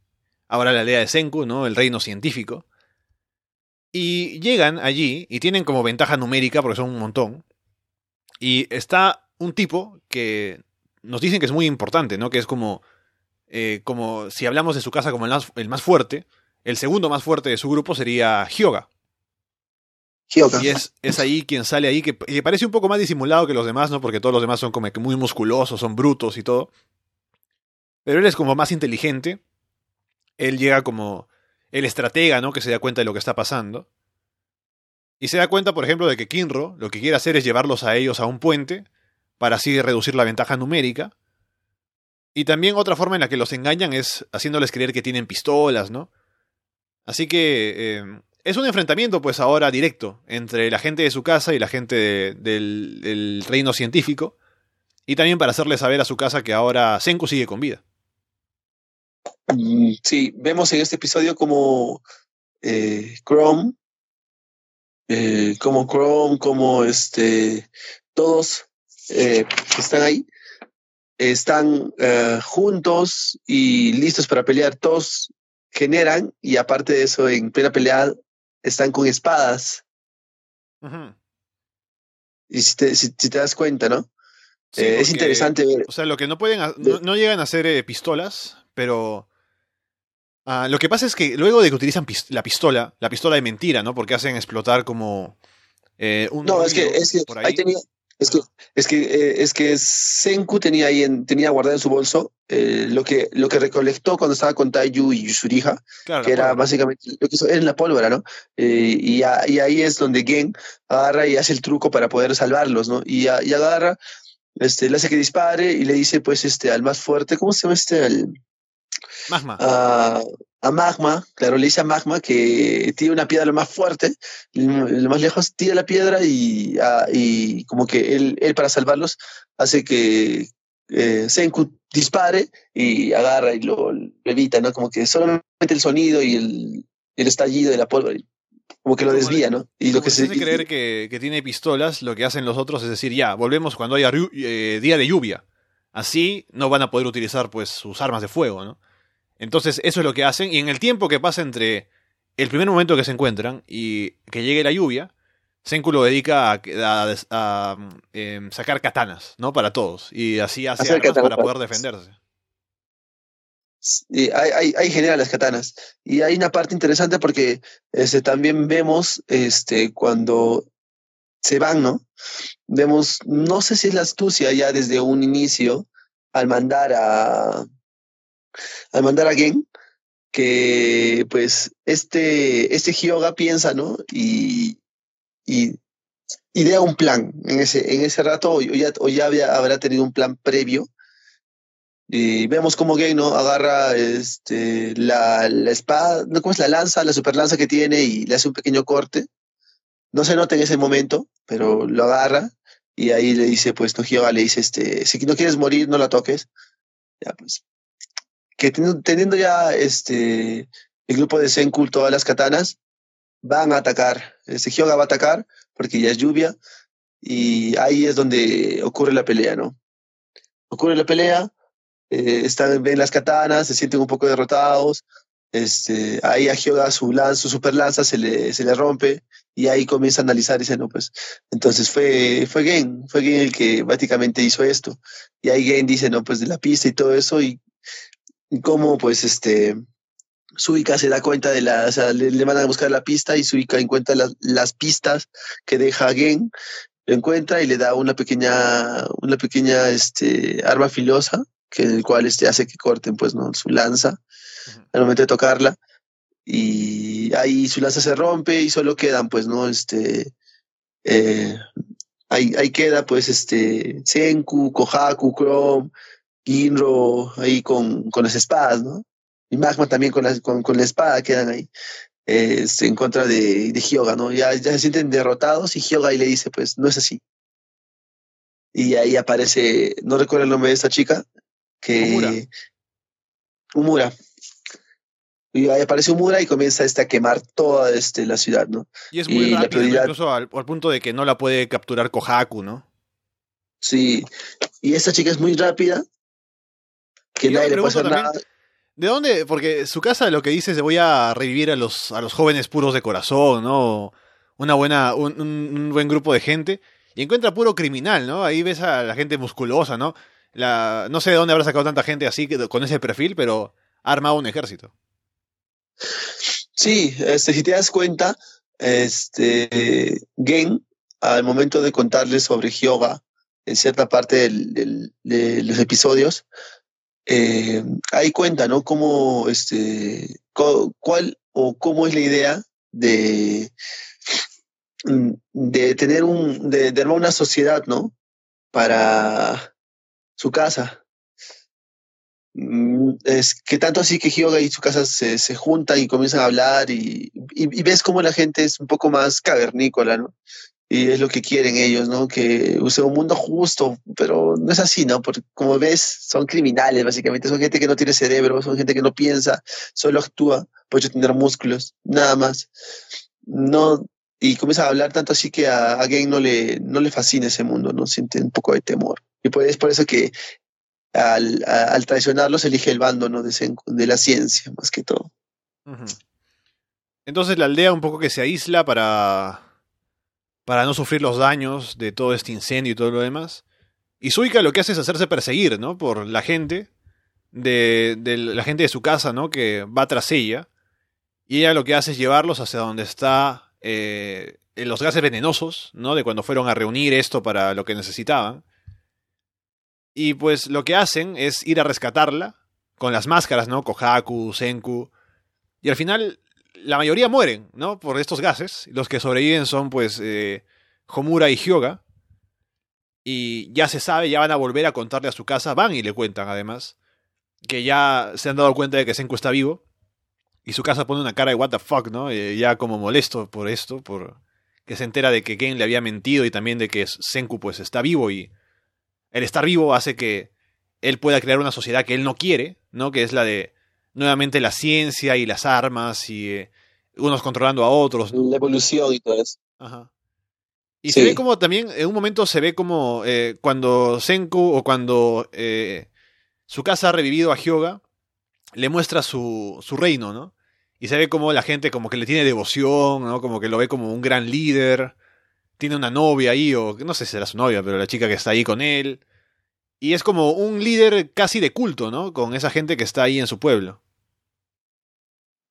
ahora la aldea de Senku, ¿no? El reino científico. Y llegan allí y tienen como ventaja numérica, porque son un montón. Y está un tipo que nos dicen que es muy importante, ¿no? Que es como, eh, como si hablamos de su casa como el más, el más, fuerte, el segundo más fuerte de su grupo sería Hyoga. Hyoga. Y es, es ahí quien sale ahí, que, que, parece un poco más disimulado que los demás, ¿no? Porque todos los demás son como que muy musculosos, son brutos y todo. Pero él es como más inteligente. Él llega como el estratega, ¿no? Que se da cuenta de lo que está pasando. Y se da cuenta, por ejemplo, de que Kinro lo que quiere hacer es llevarlos a ellos a un puente para así reducir la ventaja numérica. Y también otra forma en la que los engañan es haciéndoles creer que tienen pistolas, ¿no? Así que eh, es un enfrentamiento, pues ahora directo, entre la gente de su casa y la gente de, del, del, reino científico. Y también para hacerle saber a su casa que ahora Senku sigue con vida. Sí, vemos en este episodio como eh, Chrome, eh, como Chrome, como este, todos eh, que están ahí, están eh, juntos y listos para pelear. Todos generan y aparte de eso, en plena pelea, están con espadas. Y si te, si, si te, das cuenta, ¿no? Sí, eh, porque, es interesante ver. O sea, lo que no pueden, no, no llegan a ser pistolas, pero uh, lo que pasa es que luego de que utilizan pist la pistola, la pistola de mentira, ¿no? Porque hacen explotar como eh, un. No, es que, es que ahí. ahí tenía, es que, es que, eh, es que Senku tenía ahí en, tenía guardado en su bolso eh, lo, que, lo que recolectó cuando estaba con Taiyu y Yusuriha, claro, que era pólvora. básicamente lo que hizo en la pólvora, ¿no? Eh, y, a, y, ahí es donde Gen agarra y hace el truco para poder salvarlos, ¿no? Y, a, y agarra, este, le hace que dispare y le dice, pues, este, al más fuerte, ¿cómo se llama este? Al, Magma. A, a, Magma, claro, le dice a Magma que tiene una piedra lo más fuerte, lo más lejos tira la piedra y, a, y como que él, él, para salvarlos hace que eh, Senku dispare y agarra y lo, lo, evita, ¿no? Como que solamente el sonido y el, el estallido de la pólvora como que lo desvía, ¿no? Y lo que se hace creer que, que, tiene pistolas, lo que hacen los otros es decir, ya, volvemos cuando haya eh, día de lluvia. Así no van a poder utilizar pues sus armas de fuego, ¿no? Entonces, eso es lo que hacen. Y en el tiempo que pasa entre el primer momento que se encuentran y que llegue la lluvia, Senku lo dedica a, a, a, a eh, sacar katanas, ¿no? Para todos. Y así hace armas katana, para poder defenderse. Y ahí, ahí, ahí, genera las katanas. Y hay una parte interesante porque este, también vemos este, cuando se van, ¿no? Vemos, no sé si es la astucia ya desde un inicio, al mandar a, al mandar a Gen, que pues este, este Hyoga piensa, ¿no? Y, y idea un plan en ese, en ese rato, o ya, o ya había, habrá tenido un plan previo. Y vemos como Gen ¿no? agarra este, la, la espada, ¿no? ¿cómo es la lanza? La super lanza que tiene y le hace un pequeño corte. No se nota en ese momento, pero lo agarra y ahí le dice, pues, no, Hyoga le dice, este, si no quieres morir, no la toques. Ya, pues, que teniendo ya este el grupo de Senku todas las katanas van a atacar. Este Hyoga va a atacar porque ya es lluvia y ahí es donde ocurre la pelea, ¿no? Ocurre la pelea, eh, están, ven las katanas, se sienten un poco derrotados. Este, ahí a Hyoga su lanza, su super lanza se le, se le rompe y ahí comienza a analizar y dice, no, pues, entonces fue, fue Gen, fue Gen el que básicamente hizo esto. Y ahí Gen dice, no, pues de la pista y todo eso cómo pues este Suika se da cuenta de la, o sea, le, le, van a buscar la pista y Suika encuentra las, las pistas que deja Gen, lo encuentra y le da una pequeña, una pequeña este, arma filosa, que en el cual este, hace que corten pues no su lanza. al momento de tocarla. Y ahí su lanza se rompe y solo quedan, pues, ¿no? Este, eh, ahí, ahí queda, pues, este, Senku, Kohaku, Chrome, Ginro, ahí con, con las espadas, ¿no? Y Magma también con la, con, con la espada quedan ahí. Eh, en contra de, de Hyoga, ¿no? Ya, ya se sienten derrotados y Hyoga ahí le dice, pues, no es así. Y ahí aparece, no recuerdo el nombre de esta chica, que... Umura. Y ahí aparece Umura y comienza este, a quemar toda este, la ciudad, ¿no? Y es muy rápido, incluso al, al, punto de que no la puede capturar Kohaku, ¿no? Sí, y esta chica es muy rápida, que nadie le puede hacer también, nada. ¿De dónde? Porque su casa lo que dice es voy a revivir a los, a los jóvenes puros de corazón, ¿no? Una buena, un, un buen grupo de gente. Y encuentra puro criminal, ¿no? Ahí ves a la gente musculosa, ¿no? La, no sé de dónde habrá sacado tanta gente así con ese perfil, pero ha armado un ejército. Sí, este, si te das cuenta, este, Gen, al momento de contarles sobre Hyoga, en cierta parte del, del, de los episodios, eh, ahí cuenta, ¿no? Cómo, este, cuál o cómo es la idea de, de tener un, de, armar una sociedad, ¿no? Para su casa. Es que tanto así que Hyoga y su casa se, se juntan y comienzan a hablar y, y, y, ves como la gente es un poco más cavernícola, ¿no? Y es lo que quieren ellos, ¿no? Que use un mundo justo, pero no es así, ¿no? Porque como ves, son criminales, básicamente. Son gente que no tiene cerebro, son gente que no piensa, solo actúa por tener músculos, nada más. No, y comienza a hablar tanto así que a, a Game no le, no le fascina ese mundo, ¿no? Siente un poco de temor. Y pues es por eso que al, traicionarlos elige el bando, ¿no? De, la ciencia, más que todo. Entonces la aldea un poco que se aísla para para no sufrir los daños de todo este incendio y todo lo demás. Y Suika lo que hace es hacerse perseguir, ¿no? Por la gente, de, de, la gente de su casa, ¿no? Que va tras ella. Y ella lo que hace es llevarlos hacia donde está eh, los gases venenosos, ¿no? De cuando fueron a reunir esto para lo que necesitaban. Y pues lo que hacen es ir a rescatarla con las máscaras, ¿no? Kohaku, Senku. Y al final la mayoría mueren, ¿no? Por estos gases. Los que sobreviven son, pues, eh, Homura y Hyoga. Y ya se sabe, ya van a volver a contarle a su casa. Van y le cuentan, además, que ya se han dado cuenta de que Senku está vivo. Y su casa pone una cara de what the fuck, ¿no? Eh, ya como molesto por esto, por que se entera de que Gen le había mentido y también de que Senku, pues, está vivo. Y el estar vivo hace que él pueda crear una sociedad que él no quiere, ¿no? Que es la de nuevamente la ciencia y las armas y eh, unos controlando a otros. La evolución y todo eso. Ajá. Y sí. se ve como también, en un momento se ve como eh, cuando Senku o cuando eh, su casa ha revivido a Hyoga, le muestra su, su reino, ¿no? Y se ve como la gente como que le tiene devoción, ¿no? Como que lo ve como un gran líder. Tiene una novia ahí, o no sé si será su novia, pero la chica que está ahí con él. Y es como un líder casi de culto, ¿no? Con esa gente que está ahí en su pueblo.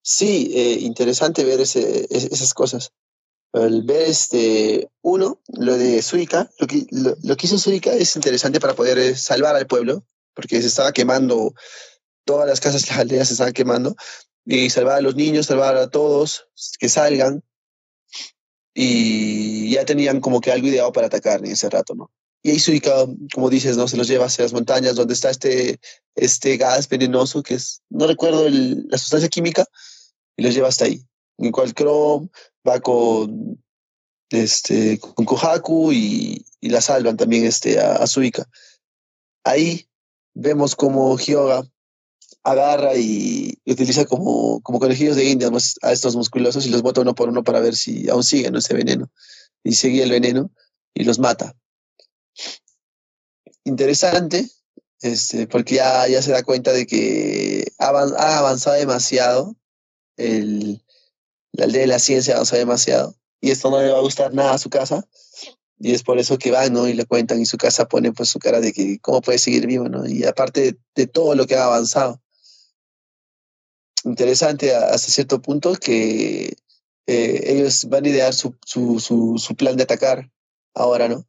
Sí, eh, interesante ver ese, esas cosas. El ver este, uno, lo de Suica, lo que, hizo Suica es interesante para poder eh, salvar al pueblo, porque se estaba quemando, todas las casas, las aldeas se estaban quemando, y salvar a los niños, salvar a todos, que salgan, y ya tenían como que algo ideado para atacar en ese rato, ¿no? Y ahí Suica, como dices, ¿no? Se los lleva hacia las montañas donde está este, este gas venenoso que es, no recuerdo la sustancia química, y los lleva hasta ahí. En cual Chrome va con, este, con Kohaku y, y la salvan también este, a, Suica. Ahí vemos como Hyoga agarra y, utiliza como, como conejillos de India a estos musculosos y los bota uno por uno para ver si aún siguen ese veneno. Y sigue el veneno y los mata interesante, este, porque ya, ya se da cuenta de que ha, avanzado demasiado, el, la aldea de la ciencia ha avanzado demasiado, y esto no le va a gustar nada a su casa, y es por eso que van, ¿no? Y le cuentan, y su casa pone pues su cara de que cómo puede seguir vivo, ¿no? Y aparte de, de todo lo que ha avanzado. Interesante hasta cierto punto que eh, ellos van a idear su, su, su, su plan de atacar ahora, ¿no?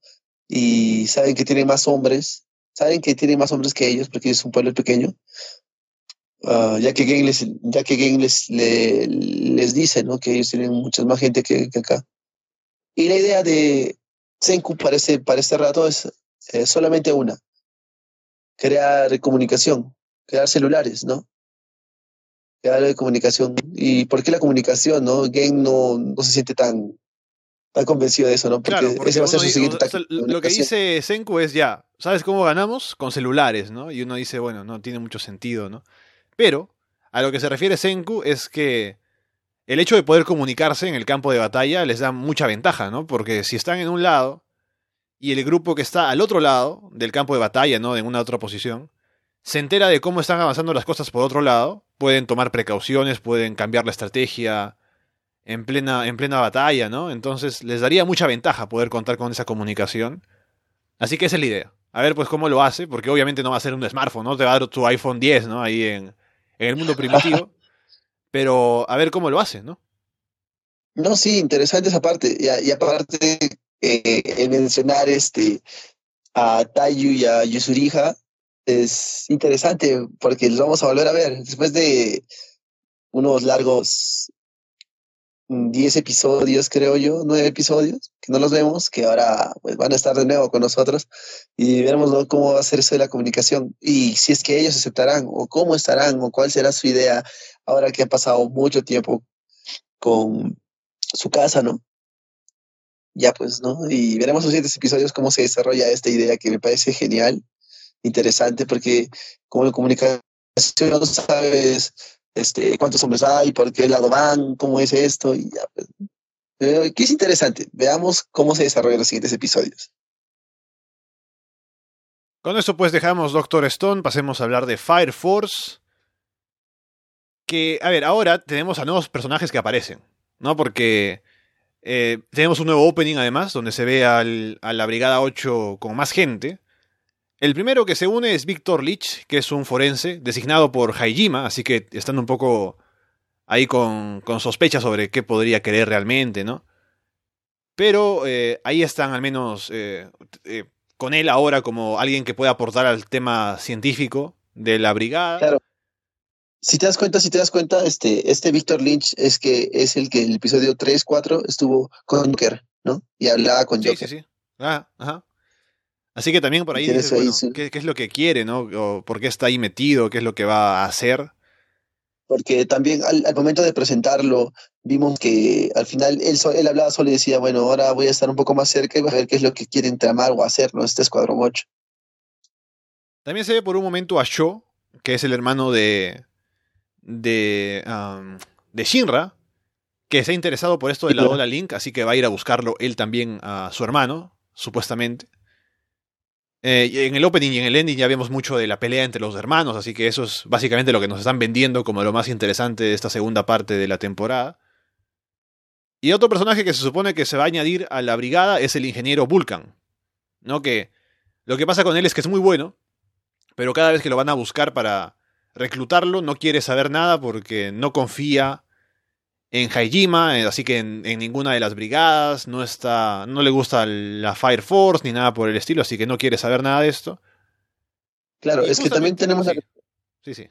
Y saben que tienen más hombres, saben que tienen más hombres que ellos porque es un pueblo pequeño. ah, ya que Game les, ya que Game les, le- dice, ¿no? Que ellos tienen mucha más gente que, que acá. Y la idea de Senku para este, para este rato es eh, solamente una. Crear comunicación, crear celulares, ¿no? Crear comunicación. ¿Y por qué la comunicación, no? Game no, no se siente tan, tan convencido de eso, ¿no? Porque, Claro, porque ese va a ser su siguiente táctica lo que dice Senku es ya, ¿sabes cómo ganamos? Con celulares, ¿no? Y uno dice, bueno, no tiene mucho sentido, ¿no? Pero a lo que se refiere Senku es que el hecho de poder comunicarse en el campo de batalla les da mucha ventaja, ¿no? Porque si están en un lado y el grupo que está al otro lado del campo de batalla, ¿no? En una otra posición, se entera de cómo están avanzando las cosas por otro lado, pueden tomar precauciones, pueden cambiar la estrategia en plena, en plena batalla, ¿no? Entonces les daría mucha ventaja poder contar con esa comunicación. Así que esa es la idea. A ver, pues, cómo lo hace, porque obviamente no va a ser un smartphone, ¿no? Te va a dar tu iPhone 10, ¿no? Ahí en, en el mundo primitivo. Pero a ver cómo lo hace, ¿no? No, sí, interesante esa parte. Y, aparte, eh, el mencionar este, a Tayu y a Yusuriha es interesante porque los vamos a volver a ver después de unos largos 10 episodios, creo yo, 9 episodios, que no los vemos, que ahora pues, van a estar de nuevo con nosotros y veremos ¿no? cómo va a ser eso de la comunicación y si es que ellos aceptarán o cómo estarán o cuál será su idea ahora que ha pasado mucho tiempo con su casa, ¿no? Ya pues, ¿no? Y veremos los siguientes episodios cómo se desarrolla esta idea que me parece genial, interesante, porque como en comunicación sabes este, cuántos hombres hay, por qué lado van, cómo es esto, y ya pues. Pero que es interesante. Veamos cómo se desarrollan los siguientes episodios. Con esto pues dejamos Doctor Stone, pasemos a hablar de Fire Force. Que, a ver, ahora tenemos a nuevos personajes que aparecen, ¿no? Porque eh, tenemos un nuevo opening además, donde se ve al- a la Brigada 8 con más gente. El primero que se une es Victor Leach, que es un forense designado por Haijima, así que están un poco ahí con, con sospechas sobre qué podría querer realmente, ¿no? Pero eh, ahí están al menos eh, eh, con él ahora como alguien que puede aportar al tema científico de la brigada. Claro. Si te das cuenta, si te das cuenta, este, este Víctor Lynch es que es el que en el episodio 3, 4 estuvo con Joker, ¿no? Y hablaba con Sí, Joker. sí, sí. Ah, ajá. Así que también por ahí dices, ahí bueno, ¿qué, qué es lo que quiere, no? O por qué está ahí metido, qué es lo que va a hacer. Porque también al, al momento de presentarlo, vimos que al final él, él hablaba solo y decía, bueno, ahora voy a estar un poco más cerca y voy a ver qué es lo que quieren tramar o hacer, ¿no? Este Escuadrón 8. También se ve por un momento a Sho, que es el hermano de. de. um, de Shinra, que está interesado por esto de la. Ola Link, así que va a ir a buscarlo él también a su hermano, supuestamente. Eh, en el opening y en el ending ya vemos mucho de la pelea entre los hermanos, así que eso es básicamente lo que nos están vendiendo como lo más interesante de esta segunda parte de la temporada. Y otro personaje que se supone que se va a añadir a la brigada es el ingeniero Vulcan, ¿no? Que lo que pasa con él es que es muy bueno, pero cada vez que lo van a buscar para reclutarlo no quiere saber nada porque no confía en Haijima, eh, así que en, en ninguna de las brigadas, no está, no le gusta la Fire Force ni nada por el estilo, así que no quiere saber nada de esto. Claro, Y es que también tenemos la, Sí, sí.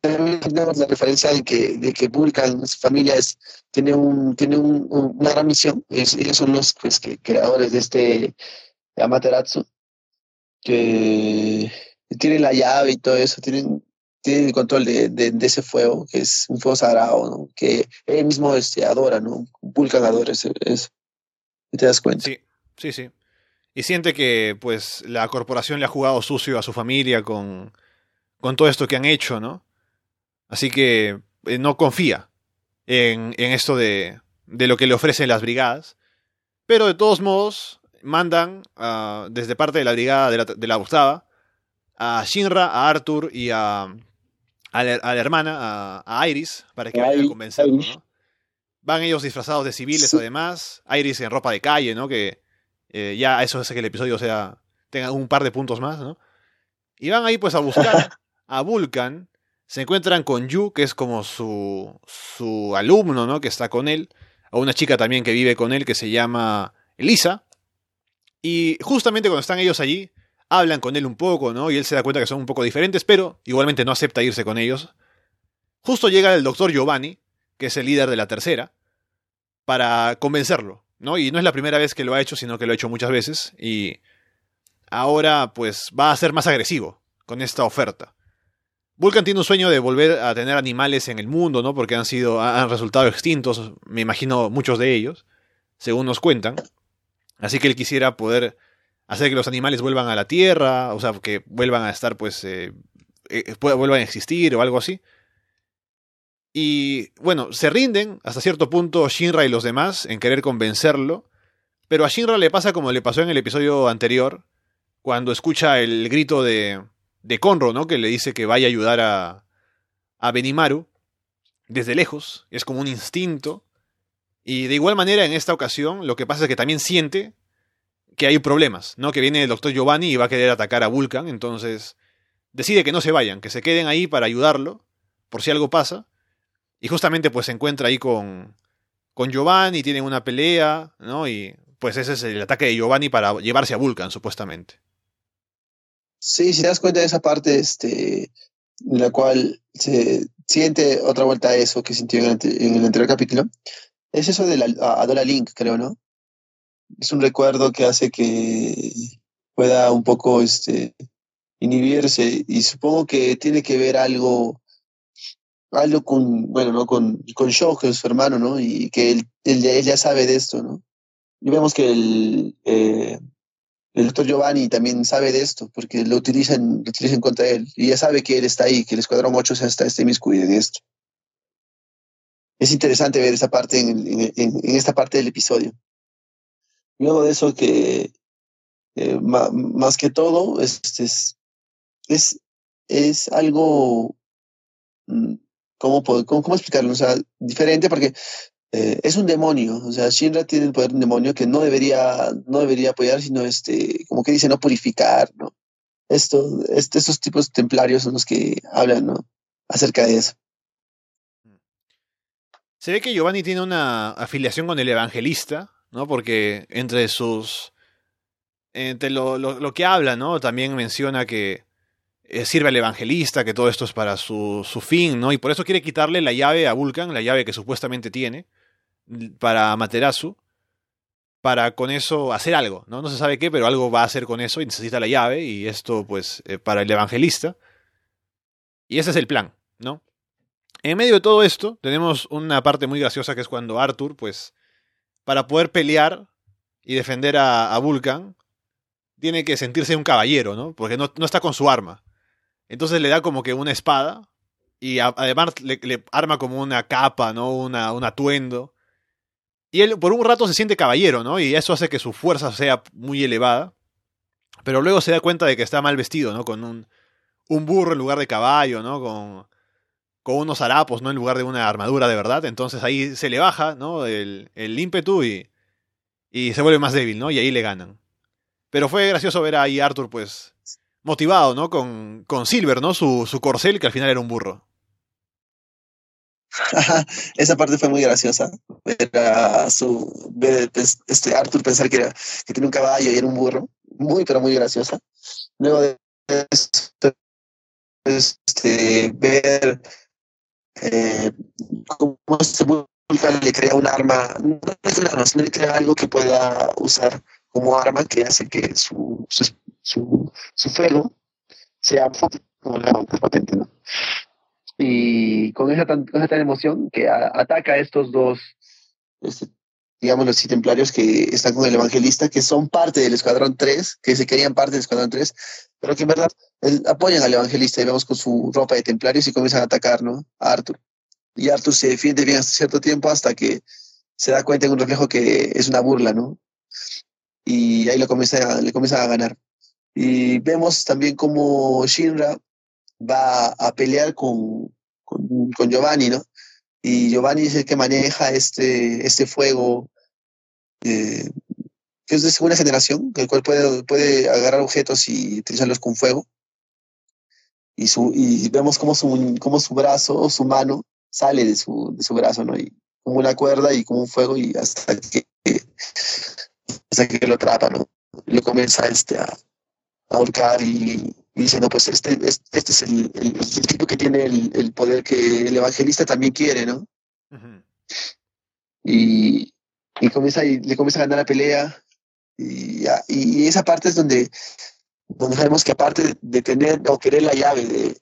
tenemos, la referencia de que, de que Vulcan, su familia, es, tiene, un, tiene un- un- una gran misión. Es- ellos son los pues, que, creadores de este Amaterasu, que tienen la llave y todo eso, tienen, tienen el control de, de, ese fuego, que es un fuego sagrado, ¿no? que él mismo este, adora, ¿no? Vulcan adora eso. ¿Y te das cuenta? Sí, sí, sí. Y siente que pues la corporación le ha jugado sucio a su familia con, con todo esto que han hecho, ¿no? Así que eh, no confía en, en esto de, de lo que le ofrecen las brigadas. Pero de todos modos, mandan ah, desde parte de la brigada de la, de la octava a Shinra, a Arthur y a, a, la, a la hermana, a, a Iris, para que vayan a convencerlo. ¿no? Van ellos disfrazados de civiles, Sí. además. Iris en ropa de calle, ¿no? Que eh, ya eso hace que el episodio sea tenga un par de puntos más, ¿no? Y van ahí pues a buscar a Vulcan. Se encuentran con Yu, que es como su, su alumno, ¿no? Que está con él. A una chica también que vive con él, que se llama Elisa. Y justamente cuando están ellos allí, hablan con él un poco, ¿no? Y él se da cuenta que son un poco diferentes, pero igualmente no acepta irse con ellos. Justo llega el doctor Giovanni, que es el líder de la tercera, para convencerlo, ¿no? Y no es la primera vez que lo ha hecho, sino que lo ha hecho muchas veces, y ahora pues va a ser más agresivo con esta oferta. Vulcan tiene un sueño de volver a tener animales en el mundo, ¿no? Porque han sido, han resultado extintos, me imagino muchos de ellos, según nos cuentan. Así que él quisiera poder hacer que los animales vuelvan a la Tierra, o sea, que vuelvan a estar, pues, eh, eh, vuelvan a existir o algo así. Y bueno, se rinden hasta cierto punto Shinra y los demás en querer convencerlo, pero a Shinra le pasa como le pasó en el episodio anterior, cuando escucha el grito de, de Conro, ¿no? Que le dice que vaya a ayudar a, a Benimaru desde lejos, es como un instinto. Y de igual manera en esta ocasión lo que pasa es que también siente que hay problemas, ¿no? Que viene el doctor Giovanni y va a querer atacar a Vulcan, entonces decide que no se vayan, que se queden ahí para ayudarlo, por si algo pasa. Y justamente pues se encuentra ahí con, con Giovanni, tienen una pelea, ¿no? Y pues ese es el ataque de Giovanni para llevarse a Vulcan, supuestamente. Sí, si das cuenta de esa parte, este, en la cual se siente otra vuelta a eso que sintió en el, anterior capítulo, es eso de la Adora Link, creo, ¿no? Es un recuerdo que hace que pueda un poco este, inhibirse y supongo que tiene que ver algo algo con bueno no con con Shohei, su hermano no y que él, él, ya sabe de esto no y vemos que el eh, el doctor Giovanni también sabe de esto porque lo utilizan lo utilizan contra él y ya sabe que él está ahí que el escuadrón 8 está este inmiscuido en esto. Es interesante ver esa parte en, en, en esta parte del episodio Luego de eso que eh, más que todo este es, es, es algo, mm, ¿cómo, puedo, cómo, explicarlo? O sea, diferente porque eh, es un demonio, o sea, Shinra tiene el poder de un demonio que no debería, no debería apoyar, sino este, como que dice, no purificar, ¿no? Esto, este, estos tipos templarios son los que hablan, ¿no? Acerca de eso. Se ve que Giovanni tiene una afiliación con el evangelista, ¿no? Porque entre sus... Entre lo, lo, que habla, ¿no? También menciona que eh, sirve al evangelista, que todo esto es para su, su, fin, ¿no? Y por eso quiere quitarle la llave a Vulcan, la llave que supuestamente tiene, para Materasu, para con eso hacer algo, ¿no? No se sabe qué, pero algo va a hacer con eso y necesita la llave, y esto, pues, eh, para el evangelista. Y ese es el plan, ¿no? En medio de todo esto, tenemos una parte muy graciosa que es cuando Arthur, pues, para poder pelear y defender a, Vulcan, tiene que sentirse un caballero, ¿no? Porque no, está con su arma. Entonces le da como que una espada y además le, arma como una capa, ¿no? Una, un atuendo. Y él por un rato se siente caballero, ¿no? Y eso hace que su fuerza sea muy elevada. Pero luego se da cuenta de que está mal vestido, ¿no? Con un, un burro en lugar de caballo, ¿no? Con, con unos harapos, ¿no? En lugar de una armadura de verdad. Entonces ahí se le baja, ¿no? El, el ímpetu y, y se vuelve más débil, ¿no? Y ahí le ganan. Pero fue gracioso ver ahí Arthur, pues, motivado, ¿no? Con, con Silver, ¿no? Su, su corcel, que al final era un burro. Esa parte fue muy graciosa. Ver a su, ver este Arthur pensar que, era, que tenía un caballo y era un burro. Muy, pero muy graciosa. Luego de este, ver eh, cómo se le crea un arma, no es un arma, sino le crea algo que pueda usar como arma que hace que su, su, su, fuego sea como la patente, ¿no? Y con esa, tan, con esa emoción que ataca a estos dos, este, digamos, los templarios que están con el evangelista, que son parte del Escuadrón 3, que se querían parte del Escuadrón 3, pero que en verdad apoyan al evangelista vemos con su ropa de templarios y comienzan a atacar, ¿no? A Arthur. Y Arthur se defiende bien hasta cierto tiempo hasta que se da cuenta en un reflejo que es una burla, ¿no? Y ahí lo comienza, le comienza a ganar. Y vemos también cómo Shinra va a pelear con, con, con, Giovanni, ¿no? Y Giovanni es el que maneja este, este fuego eh, que es de segunda generación, el cual puede, puede agarrar objetos y utilizarlos con fuego. Y, su, y vemos cómo su, cómo su brazo o su mano sale de su, de su brazo, ¿no? Y como una cuerda y como un fuego y hasta que, hasta que lo atrapa, ¿no? Lo comienza este, a, ahorcar y, diciendo, pues este, este es el, tipo que tiene el, poder que el evangelista también quiere, ¿no? Y, y, comienza, y le comienza a ganar la pelea. Y, y esa parte es donde, donde sabemos que aparte de tener o querer la llave de,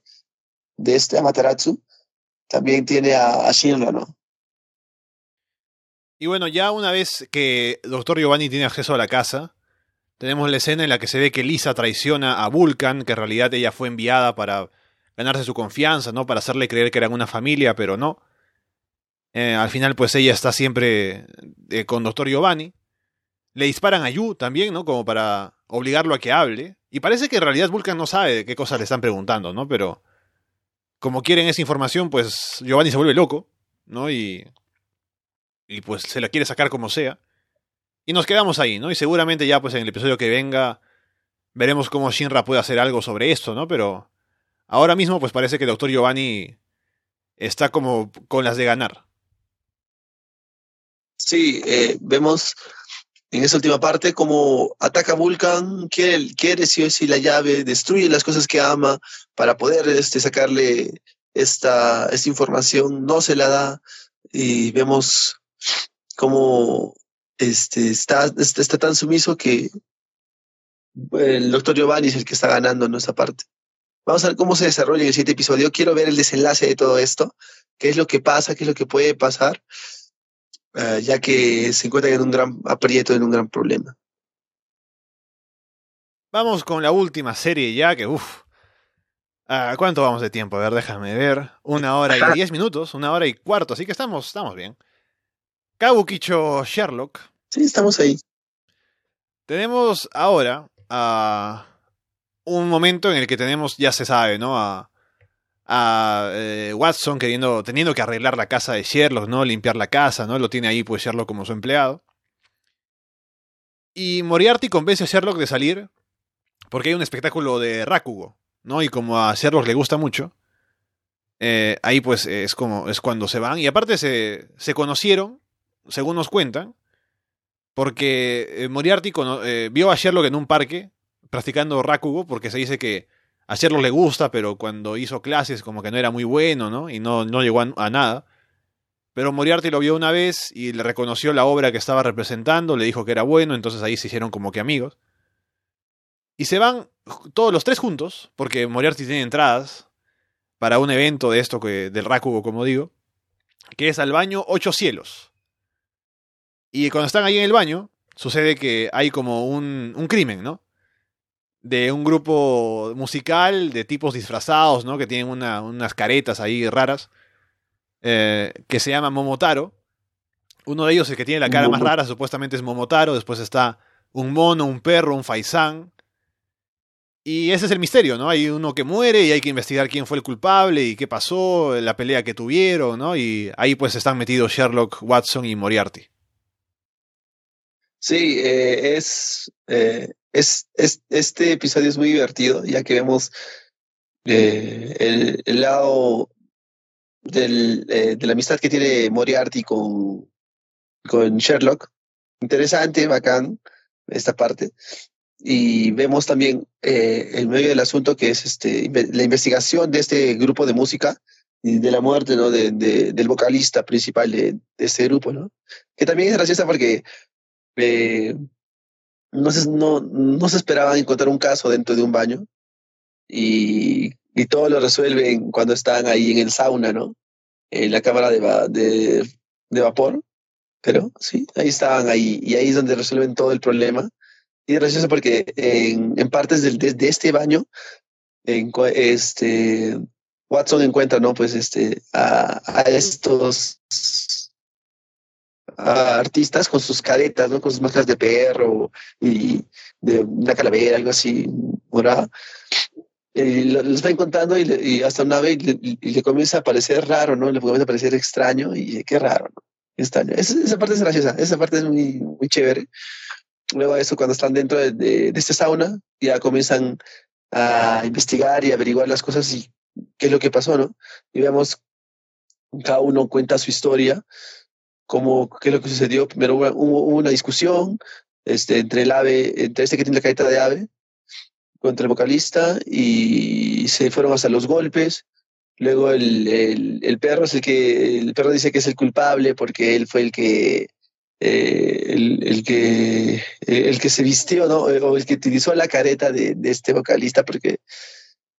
de este Amaterasu, también tiene a, a Shinra, ¿no? Y bueno, ya una vez que Doctor Giovanni tiene acceso a la casa, tenemos la escena en la que se ve que Lisa traiciona a Vulcan, que en realidad ella fue enviada para ganarse su confianza, ¿no? Para hacerle creer que eran una familia, pero no. Eh, al final, pues ella está siempre eh, con Doctor Giovanni. Le disparan a Yu también, ¿no? Como para obligarlo a que hable. Y parece que en realidad Vulcan no sabe de qué cosas le están preguntando, ¿no? Pero como quieren esa información, pues Giovanni se vuelve loco, ¿no? Y y pues se la quiere sacar como sea. Y nos quedamos ahí, ¿no? Y seguramente ya pues en el episodio que venga veremos cómo Shinra puede hacer algo sobre esto, ¿no? Pero ahora mismo pues parece que el Doctor Giovanni está como con las de ganar. Sí, eh, vemos en esa última parte cómo ataca Vulcan, quiere, quiere sí o sí la llave, destruye las cosas que ama para poder este, sacarle esta, esta información, no se la da y vemos como este, está, está, tan sumiso que el doctor Giovanni es el que está ganando en esa parte. Vamos a ver cómo se desarrolla en el siguiente episodio. Quiero ver el desenlace de todo esto, qué es lo que pasa, qué es lo que puede pasar, eh, ya que se encuentran en un gran aprieto, en un gran problema. Vamos con la última serie ya, que uff. Ah, ¿Cuánto vamos de tiempo? A ver, déjame ver. Una hora y diez minutos, una hora y cuarto, así que estamos, estamos bien. Kabukicho Sherlock. Sí, estamos ahí. Tenemos ahora a un momento en el que tenemos, ya se sabe, ¿no? A, a eh, Watson queriendo, teniendo que arreglar la casa de Sherlock, ¿no? Limpiar la casa, ¿no? Lo tiene ahí pues Sherlock como su empleado. Y Moriarty convence a Sherlock de salir porque hay un espectáculo de Rakugo, ¿no? Y como a Sherlock le gusta mucho, eh, ahí pues es como es cuando se van. Y aparte se, se conocieron según nos cuentan, porque eh, Moriarty eh, vio a Sherlock en un parque practicando Rakugo, porque se dice que a Sherlock le gusta, pero cuando hizo clases como que no era muy bueno, ¿no? Y no, no llegó a, nada. Pero Moriarty lo vio una vez y le reconoció la obra que estaba representando, le dijo que era bueno, entonces ahí se hicieron como que amigos. Y se van todos los tres juntos, porque Moriarty tiene entradas para un evento de esto que, del Rakugo, como digo, que es al baño Ocho Cielos. Y cuando están ahí en el baño, sucede que hay como un, un crimen, ¿no? De un grupo musical de tipos disfrazados, ¿no? Que tienen una, unas caretas ahí raras, eh, que se llama Momotaro. Uno de ellos, el que tiene la cara más rara, supuestamente es Momotaro. Después está un mono, un perro, un faisán. Y ese es el misterio, ¿no? Hay uno que muere y hay que investigar quién fue el culpable y qué pasó, la pelea que tuvieron, ¿no? Y ahí pues están metidos Sherlock, Watson y Moriarty. Sí, eh, es, eh, es, es, este episodio es muy divertido, ya que vemos eh, el, el, lado del, de la amistad que tiene Moriarty con, con Sherlock. Interesante, bacán, esta parte. Y vemos también el medio del asunto que es este, la investigación de este grupo de música de la muerte ¿no? de, de, del vocalista principal de, de este grupo, ¿no? Que también es graciosa porque eh, no, se, no, no se esperaba encontrar un caso dentro de un baño y, y todo lo resuelven cuando están ahí en el sauna, ¿no? En la cámara de, de, de vapor, pero sí, ahí estaban ahí y ahí es donde resuelven todo el problema. Y es gracioso porque en, partes de, de, este baño, en, este, Watson encuentra, ¿no? Pues este, a, a estos artistas con sus caretas, ¿no? Con sus máscaras de perro y de una calavera, algo así, morada. Y los va encontrando y, y, hasta una vez y le, comienza a parecer raro, ¿no? Le comienza a parecer extraño y qué raro, ¿no? Extraño. Esa, esa parte es graciosa, esa parte es muy, muy chévere. Luego eso, cuando están dentro de, de, de este sauna, ya comienzan a investigar y averiguar las cosas y qué es lo que pasó, ¿no? Y vemos, cada uno cuenta su historia cómo, qué es lo que sucedió. Primero hubo, una discusión este, entre el ave, entre este que tiene la careta de ave, contra el vocalista y se fueron hasta los golpes. Luego el, el, el perro es el que el perro dice que es el culpable porque él fue el que eh, el, el, que el que se vistió, ¿no? O el que utilizó la careta de, de este vocalista porque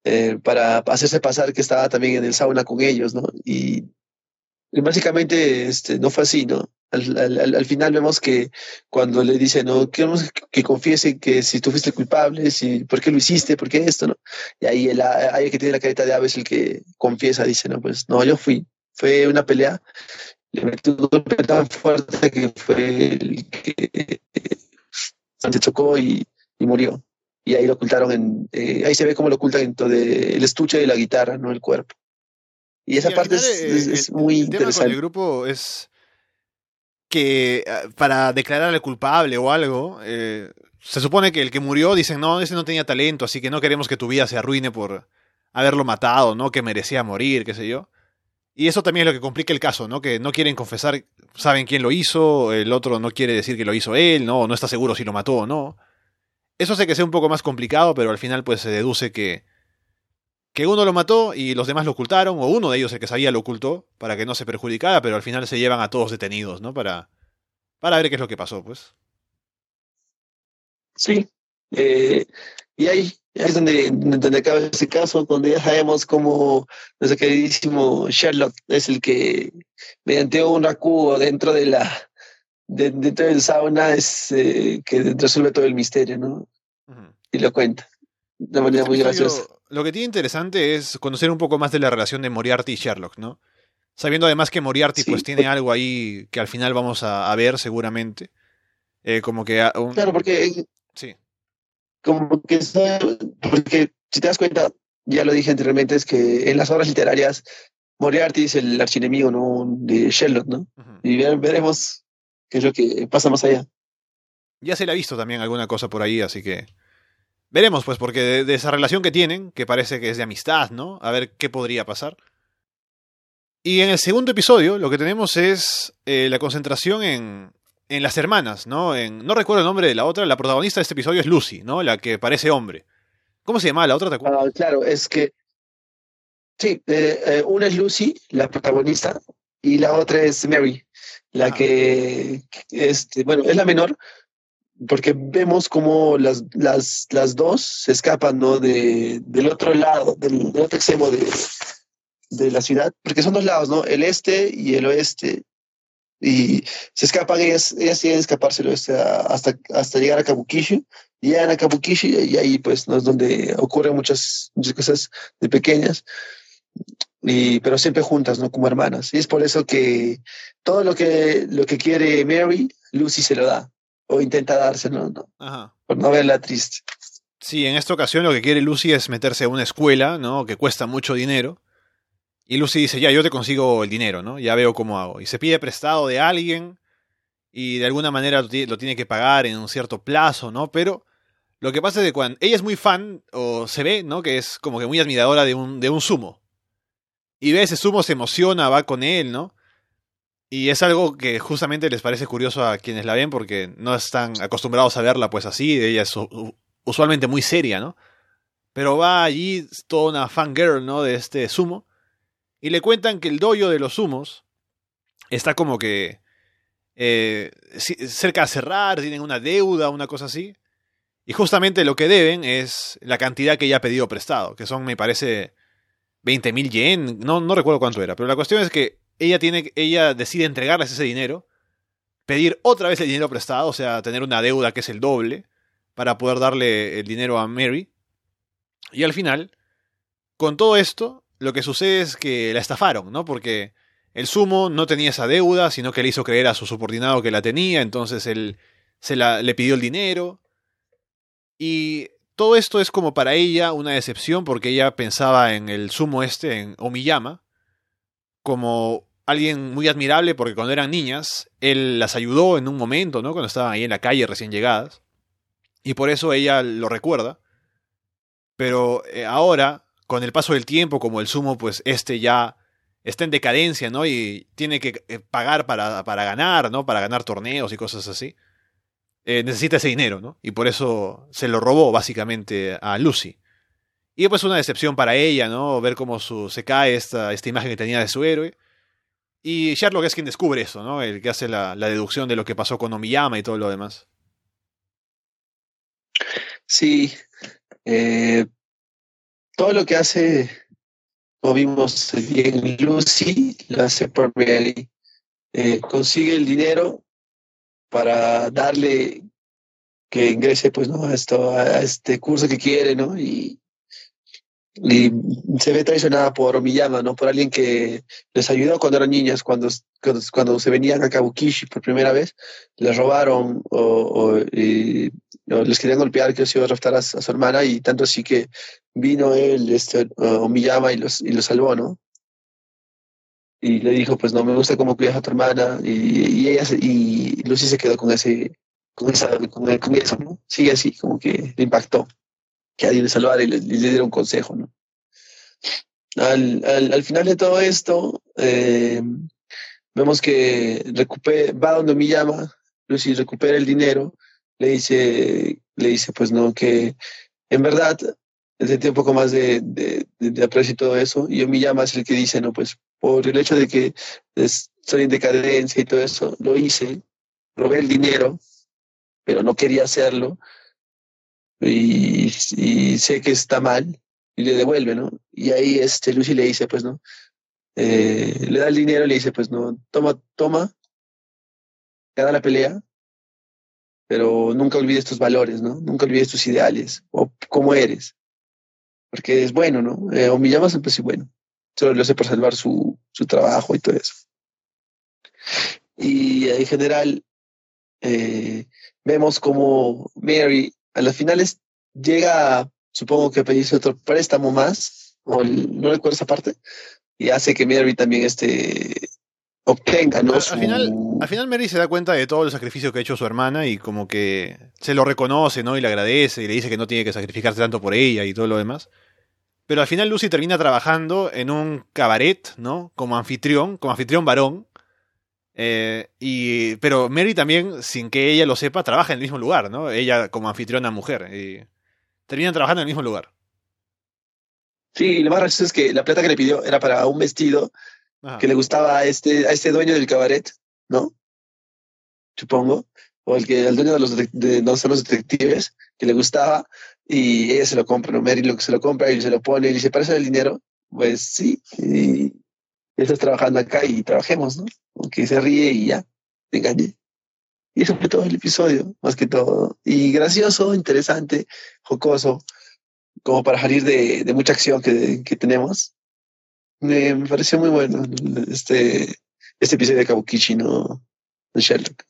eh, para hacerse pasar que estaba también en el sauna con ellos, ¿no? Y básicamente este, no fue así, ¿no? Al, al, al, final vemos que cuando le dicen, no, queremos que confiese que si tú fuiste culpable, si, ¿por qué lo hiciste? ¿Por qué esto? ¿no? Y ahí el, ahí el que tiene la careta de aves el que confiesa, dice, no, pues no, yo fui. Fue una pelea, le metió un golpe tan fuerte que fue el que se chocó y, y murió. Y ahí lo ocultaron en, eh, ahí se ve cómo lo ocultan dentro del estuche de la guitarra, no el cuerpo. Y esa Y parte final, es, eh, es, es el- muy el tema con interesante. el grupo es que ah, para declarar al culpable o algo, eh, se supone que el que murió dicen, no, ese no tenía talento, así que no queremos que tu vida se arruine por haberlo matado, ¿no? Que merecía morir, qué sé yo. Y eso también es lo que complica el caso, ¿no? Que no quieren confesar, saben quién lo hizo, el otro no quiere decir que lo hizo él, ¿no? No está seguro si lo mató o no. Eso hace que sea un poco más complicado, pero al final pues se deduce que, que uno lo mató y los demás lo ocultaron, o uno de ellos el que sabía lo ocultó, para que no se perjudicara, pero al final se llevan a todos detenidos, ¿no? Para, para ver qué es lo que pasó, pues. Sí. Eh, y ahí, ahí es donde, donde acaba ese caso, donde ya sabemos cómo nuestro queridísimo Sherlock es el que, mediante un racudo dentro de la de- dentro del sauna, es eh, que resuelve todo el misterio, ¿no? Y lo cuenta de manera muy graciosa. Lo que tiene interesante es conocer un poco más de la relación de Moriarty y Sherlock, ¿no? Sabiendo además que Moriarty Sí. pues tiene algo ahí que al final vamos a, a ver seguramente. Eh, como que... un- Claro, porque Sí. como que porque si te das cuenta, ya lo dije anteriormente, es que en las obras literarias Moriarty es el archienemigo, ¿no? de Sherlock, ¿no? Ujú. Y ve- veremos qué es lo que pasa más allá. Ya se le ha visto también alguna cosa por ahí, así que... Veremos, pues, porque de, de esa relación que tienen, que parece que es de amistad, ¿no? A ver qué podría pasar. Y en el segundo episodio lo que tenemos es eh, la concentración en, en las hermanas, ¿no? En, no recuerdo el nombre de la otra, la protagonista de este episodio es Lucy, ¿no? La que parece hombre. ¿Cómo se llama la otra? ¿Te acuerdas? Ah, claro, es que sí, eh, eh, una es Lucy, la protagonista, y la otra es Mary, la Ajá. que, este, bueno, es la menor, porque vemos como las, las, las dos se escapan, ¿no? De, del otro lado, del, del otro extremo de, de la ciudad, porque son dos lados, ¿no? El este y el oeste. Y se escapan, ellas, ellas quieren escaparse oeste hasta, hasta llegar a Kabukishi. Y llegan a Kabukishi y ahí pues no es donde ocurren muchas, muchas cosas de pequeñas. Y, pero siempre juntas, ¿no? Como hermanas. Y es por eso que todo lo que, lo que quiere Mary, Lucy se lo da. O intenta dárselo, ¿no? Ajá. Por no verla triste. Sí, en esta ocasión lo que quiere Lucy es meterse a una escuela, ¿no? Que cuesta mucho dinero. Y Lucy dice, ya, yo te consigo el dinero, ¿no? Ya veo cómo hago. Y se pide prestado de alguien y de alguna manera lo, ti- lo tiene que pagar en un cierto plazo, ¿no? Pero lo que pasa es que cuando ella es muy fan, o se ve, ¿no? Que es como que muy admiradora de un, de un sumo. Y ve ese sumo, se emociona, va con él, ¿no? Y es algo que justamente les parece curioso a quienes la ven porque no están acostumbrados a verla pues así, ella es usualmente muy seria, ¿no? Pero va allí toda una fangirl, ¿no? De este sumo. Y le cuentan que el dojo de los sumos está como que eh, cerca de cerrar, tienen una deuda, una cosa así. Y justamente lo que deben es la cantidad que ella ha pedido prestado, que son, me parece, 20 mil yen, no, no recuerdo cuánto era. Pero la cuestión es que ella, tiene, ella decide entregarles ese dinero, pedir otra vez el dinero prestado, o sea, tener una deuda que es el doble, para poder darle el dinero a Mary. Y al final, con todo esto, lo que sucede es que la estafaron, ¿no? Porque el sumo no tenía esa deuda, sino que le hizo creer a su subordinado que la tenía, entonces él se la, le pidió el dinero. Y todo esto es como para ella una decepción porque ella pensaba en el sumo este, en Omiyama, como alguien muy admirable porque cuando eran niñas, él las ayudó en un momento, ¿no? Cuando estaban ahí en la calle recién llegadas. Y por eso ella lo recuerda. Pero eh, ahora, con el paso del tiempo, como el sumo, pues este ya está en decadencia, ¿no? Y tiene que eh, pagar para, para ganar, ¿no? Para ganar torneos y cosas así. eh, necesita ese dinero, ¿no? Y por eso se lo robó básicamente a Lucy. Y después una decepción para ella, ¿no? Ver cómo su, se cae esta, esta imagen que tenía de su héroe. Y Sherlock es quien descubre eso, ¿no? El que hace la, deducción de lo que pasó con Omiyama y todo lo demás. Sí. Eh, todo lo que hace, como vimos bien Lucy, lo hace por Mary. Eh, consigue el dinero para darle que ingrese pues no a esto a este curso que quiere no y, y se ve traicionada por Omiyama no por alguien que les ayudó cuando eran niñas cuando cuando, se venían a Kabukishi por primera vez les robaron o, o, y, o les querían golpear que se iba a raptar a, su hermana y tanto así que vino él este Omiyama y los y los salvó no y le dijo, pues no me gusta cómo cuidas a tu hermana, y, ella se, y Lucy se quedó con ese, con esa, con, con, eso, ¿no? Sigue así, como que le impactó, que alguien le salvara y le, le diera un consejo, ¿no? Al, al, al final de todo esto, eh, vemos que recupera, va donde me llama, Lucy recupera el dinero, le dice, le dice, pues no, que en verdad sentí un poco más de, de, de, de aprecio y todo eso, y Omiyama es el que dice, no, pues por el hecho de que estoy en decadencia y todo eso, lo hice, robé el dinero, pero no quería hacerlo, y, sé que está mal, y le devuelve, ¿no? Y ahí este, Lucy le dice, pues, ¿no? Eh, le da el dinero y le dice, pues, no, toma, toma, gana la pelea, pero nunca olvides tus valores, ¿no? Nunca olvides tus ideales, o cómo eres, porque es bueno, ¿no? Eh, o me llamas siempre sí bueno solo lo hace por salvar su, su trabajo y todo eso. Y en general, eh, vemos como Mary a las finales llega, supongo que a pedirse otro préstamo más, o el, no recuerdo esa parte, y hace que Mary también este, obtenga, ¿no? Al, su... al, final, al final Mary se da cuenta de todo el sacrificio que ha hecho su hermana y como que se lo reconoce, ¿no? Y le agradece y le dice que no tiene que sacrificarse tanto por ella y todo lo demás. Pero al final Lucy termina trabajando en un cabaret, ¿no? Como anfitrión, como anfitrión varón. Eh, y, pero Mary también, sin que ella lo sepa, trabaja en el mismo lugar, ¿no? Ella como anfitriona mujer. Y terminan trabajando en el mismo lugar. Sí, lo más gracioso es que la plata que le pidió era para un vestido Ajá. que le gustaba a este, a este dueño del cabaret, ¿no? Supongo. O el que el dueño de los, de, de, no los detectives, que le gustaba, y ella se lo compra, ¿no? Mary lo, se lo compra y se lo pone y dice, ¿para eso el dinero? Pues sí, y estás trabajando acá y trabajemos, ¿no? Aunque se ríe y ya, te engañé. Y eso fue todo el episodio, más que todo. Y gracioso, interesante, jocoso, como para salir de, de mucha acción que, que tenemos. Me, me, pareció muy bueno este, este episodio de Kabukichi, ¿no? De Sherlock.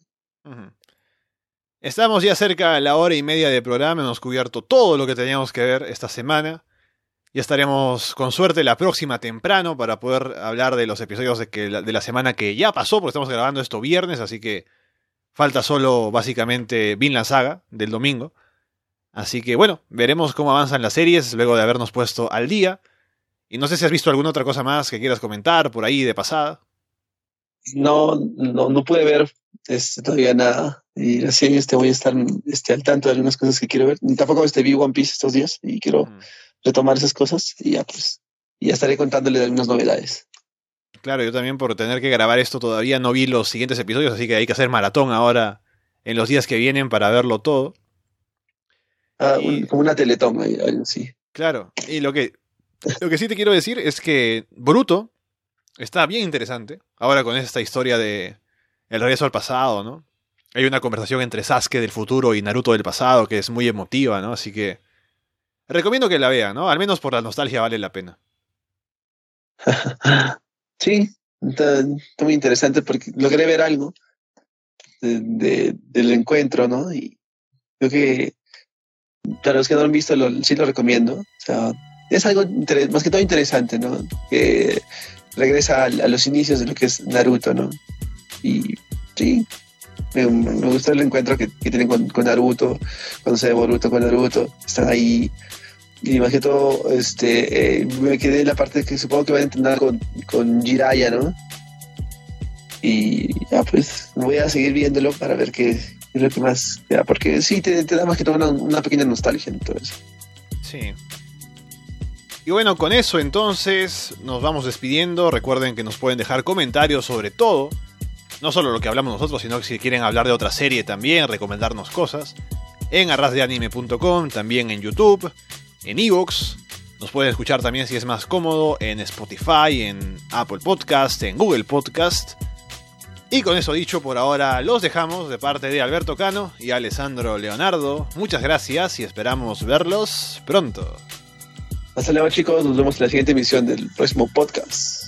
Estamos ya cerca de la hora y media de programa, hemos cubierto todo lo que teníamos que ver esta semana. Ya estaremos con suerte la próxima temprano para poder hablar de los episodios de, que, de la semana que ya pasó, porque estamos grabando esto viernes, así que falta solo básicamente Vinland Saga del domingo. Así que bueno, veremos cómo avanzan las series luego de habernos puesto al día. Y no sé si has visto alguna otra cosa más que quieras comentar por ahí de pasada. No, no, no pude ver este, todavía nada. Y recién este, voy a estar este, al tanto de algunas cosas que quiero ver. Tampoco este, vi One Piece estos días y quiero mm. Retomar esas cosas y ya pues ya estaré contándole algunas novedades. Claro, yo también por tener que grabar esto todavía no vi los siguientes episodios, así que hay que hacer maratón ahora en los días que vienen para verlo todo. Ah, y... como una teletón, sí. Claro, y lo que, lo que sí te quiero decir es que Bruto está bien interesante, ahora con esta historia de el regreso al pasado, ¿no? Hay una conversación entre Sasuke del futuro y Naruto del pasado que es muy emotiva, ¿no? Así que recomiendo que la vean, ¿no? Al menos por la nostalgia vale la pena. sí, está, muy interesante porque logré ver algo de, de, del encuentro, ¿no? Y creo que para los que no han visto, lo, sí lo recomiendo. O sea, es algo más que todo interesante, ¿no? Que regresa a, a los inicios de lo que es Naruto, ¿no? Y sí, me, me gusta el encuentro que, que tienen con, con, Naruto, cuando se ve Boruto con Naruto, están ahí. Y más que todo, este, eh, me quedé en la parte que supongo que van a entrenar con, con Jiraya, ¿no? Y ya pues voy a seguir viéndolo para ver qué, más da, porque sí, te, te da más que todo una, pequeña nostalgia en todo eso. Sí. Y bueno, con eso entonces nos vamos despidiendo. Recuerden que nos pueden dejar comentarios sobre todo. No solo lo que hablamos nosotros, sino que si quieren hablar de otra serie también, recomendarnos cosas. En arrasdeanime.com, también en YouTube, en Evox. Nos pueden escuchar también si es más cómodo en Spotify, en Apple Podcast, en Google Podcast. Y con eso dicho, por ahora los dejamos de parte de Alberto Cano y Alessandro Leonardo. Muchas gracias y esperamos verlos pronto. Hasta luego chicos, nos vemos en la siguiente emisión del próximo podcast.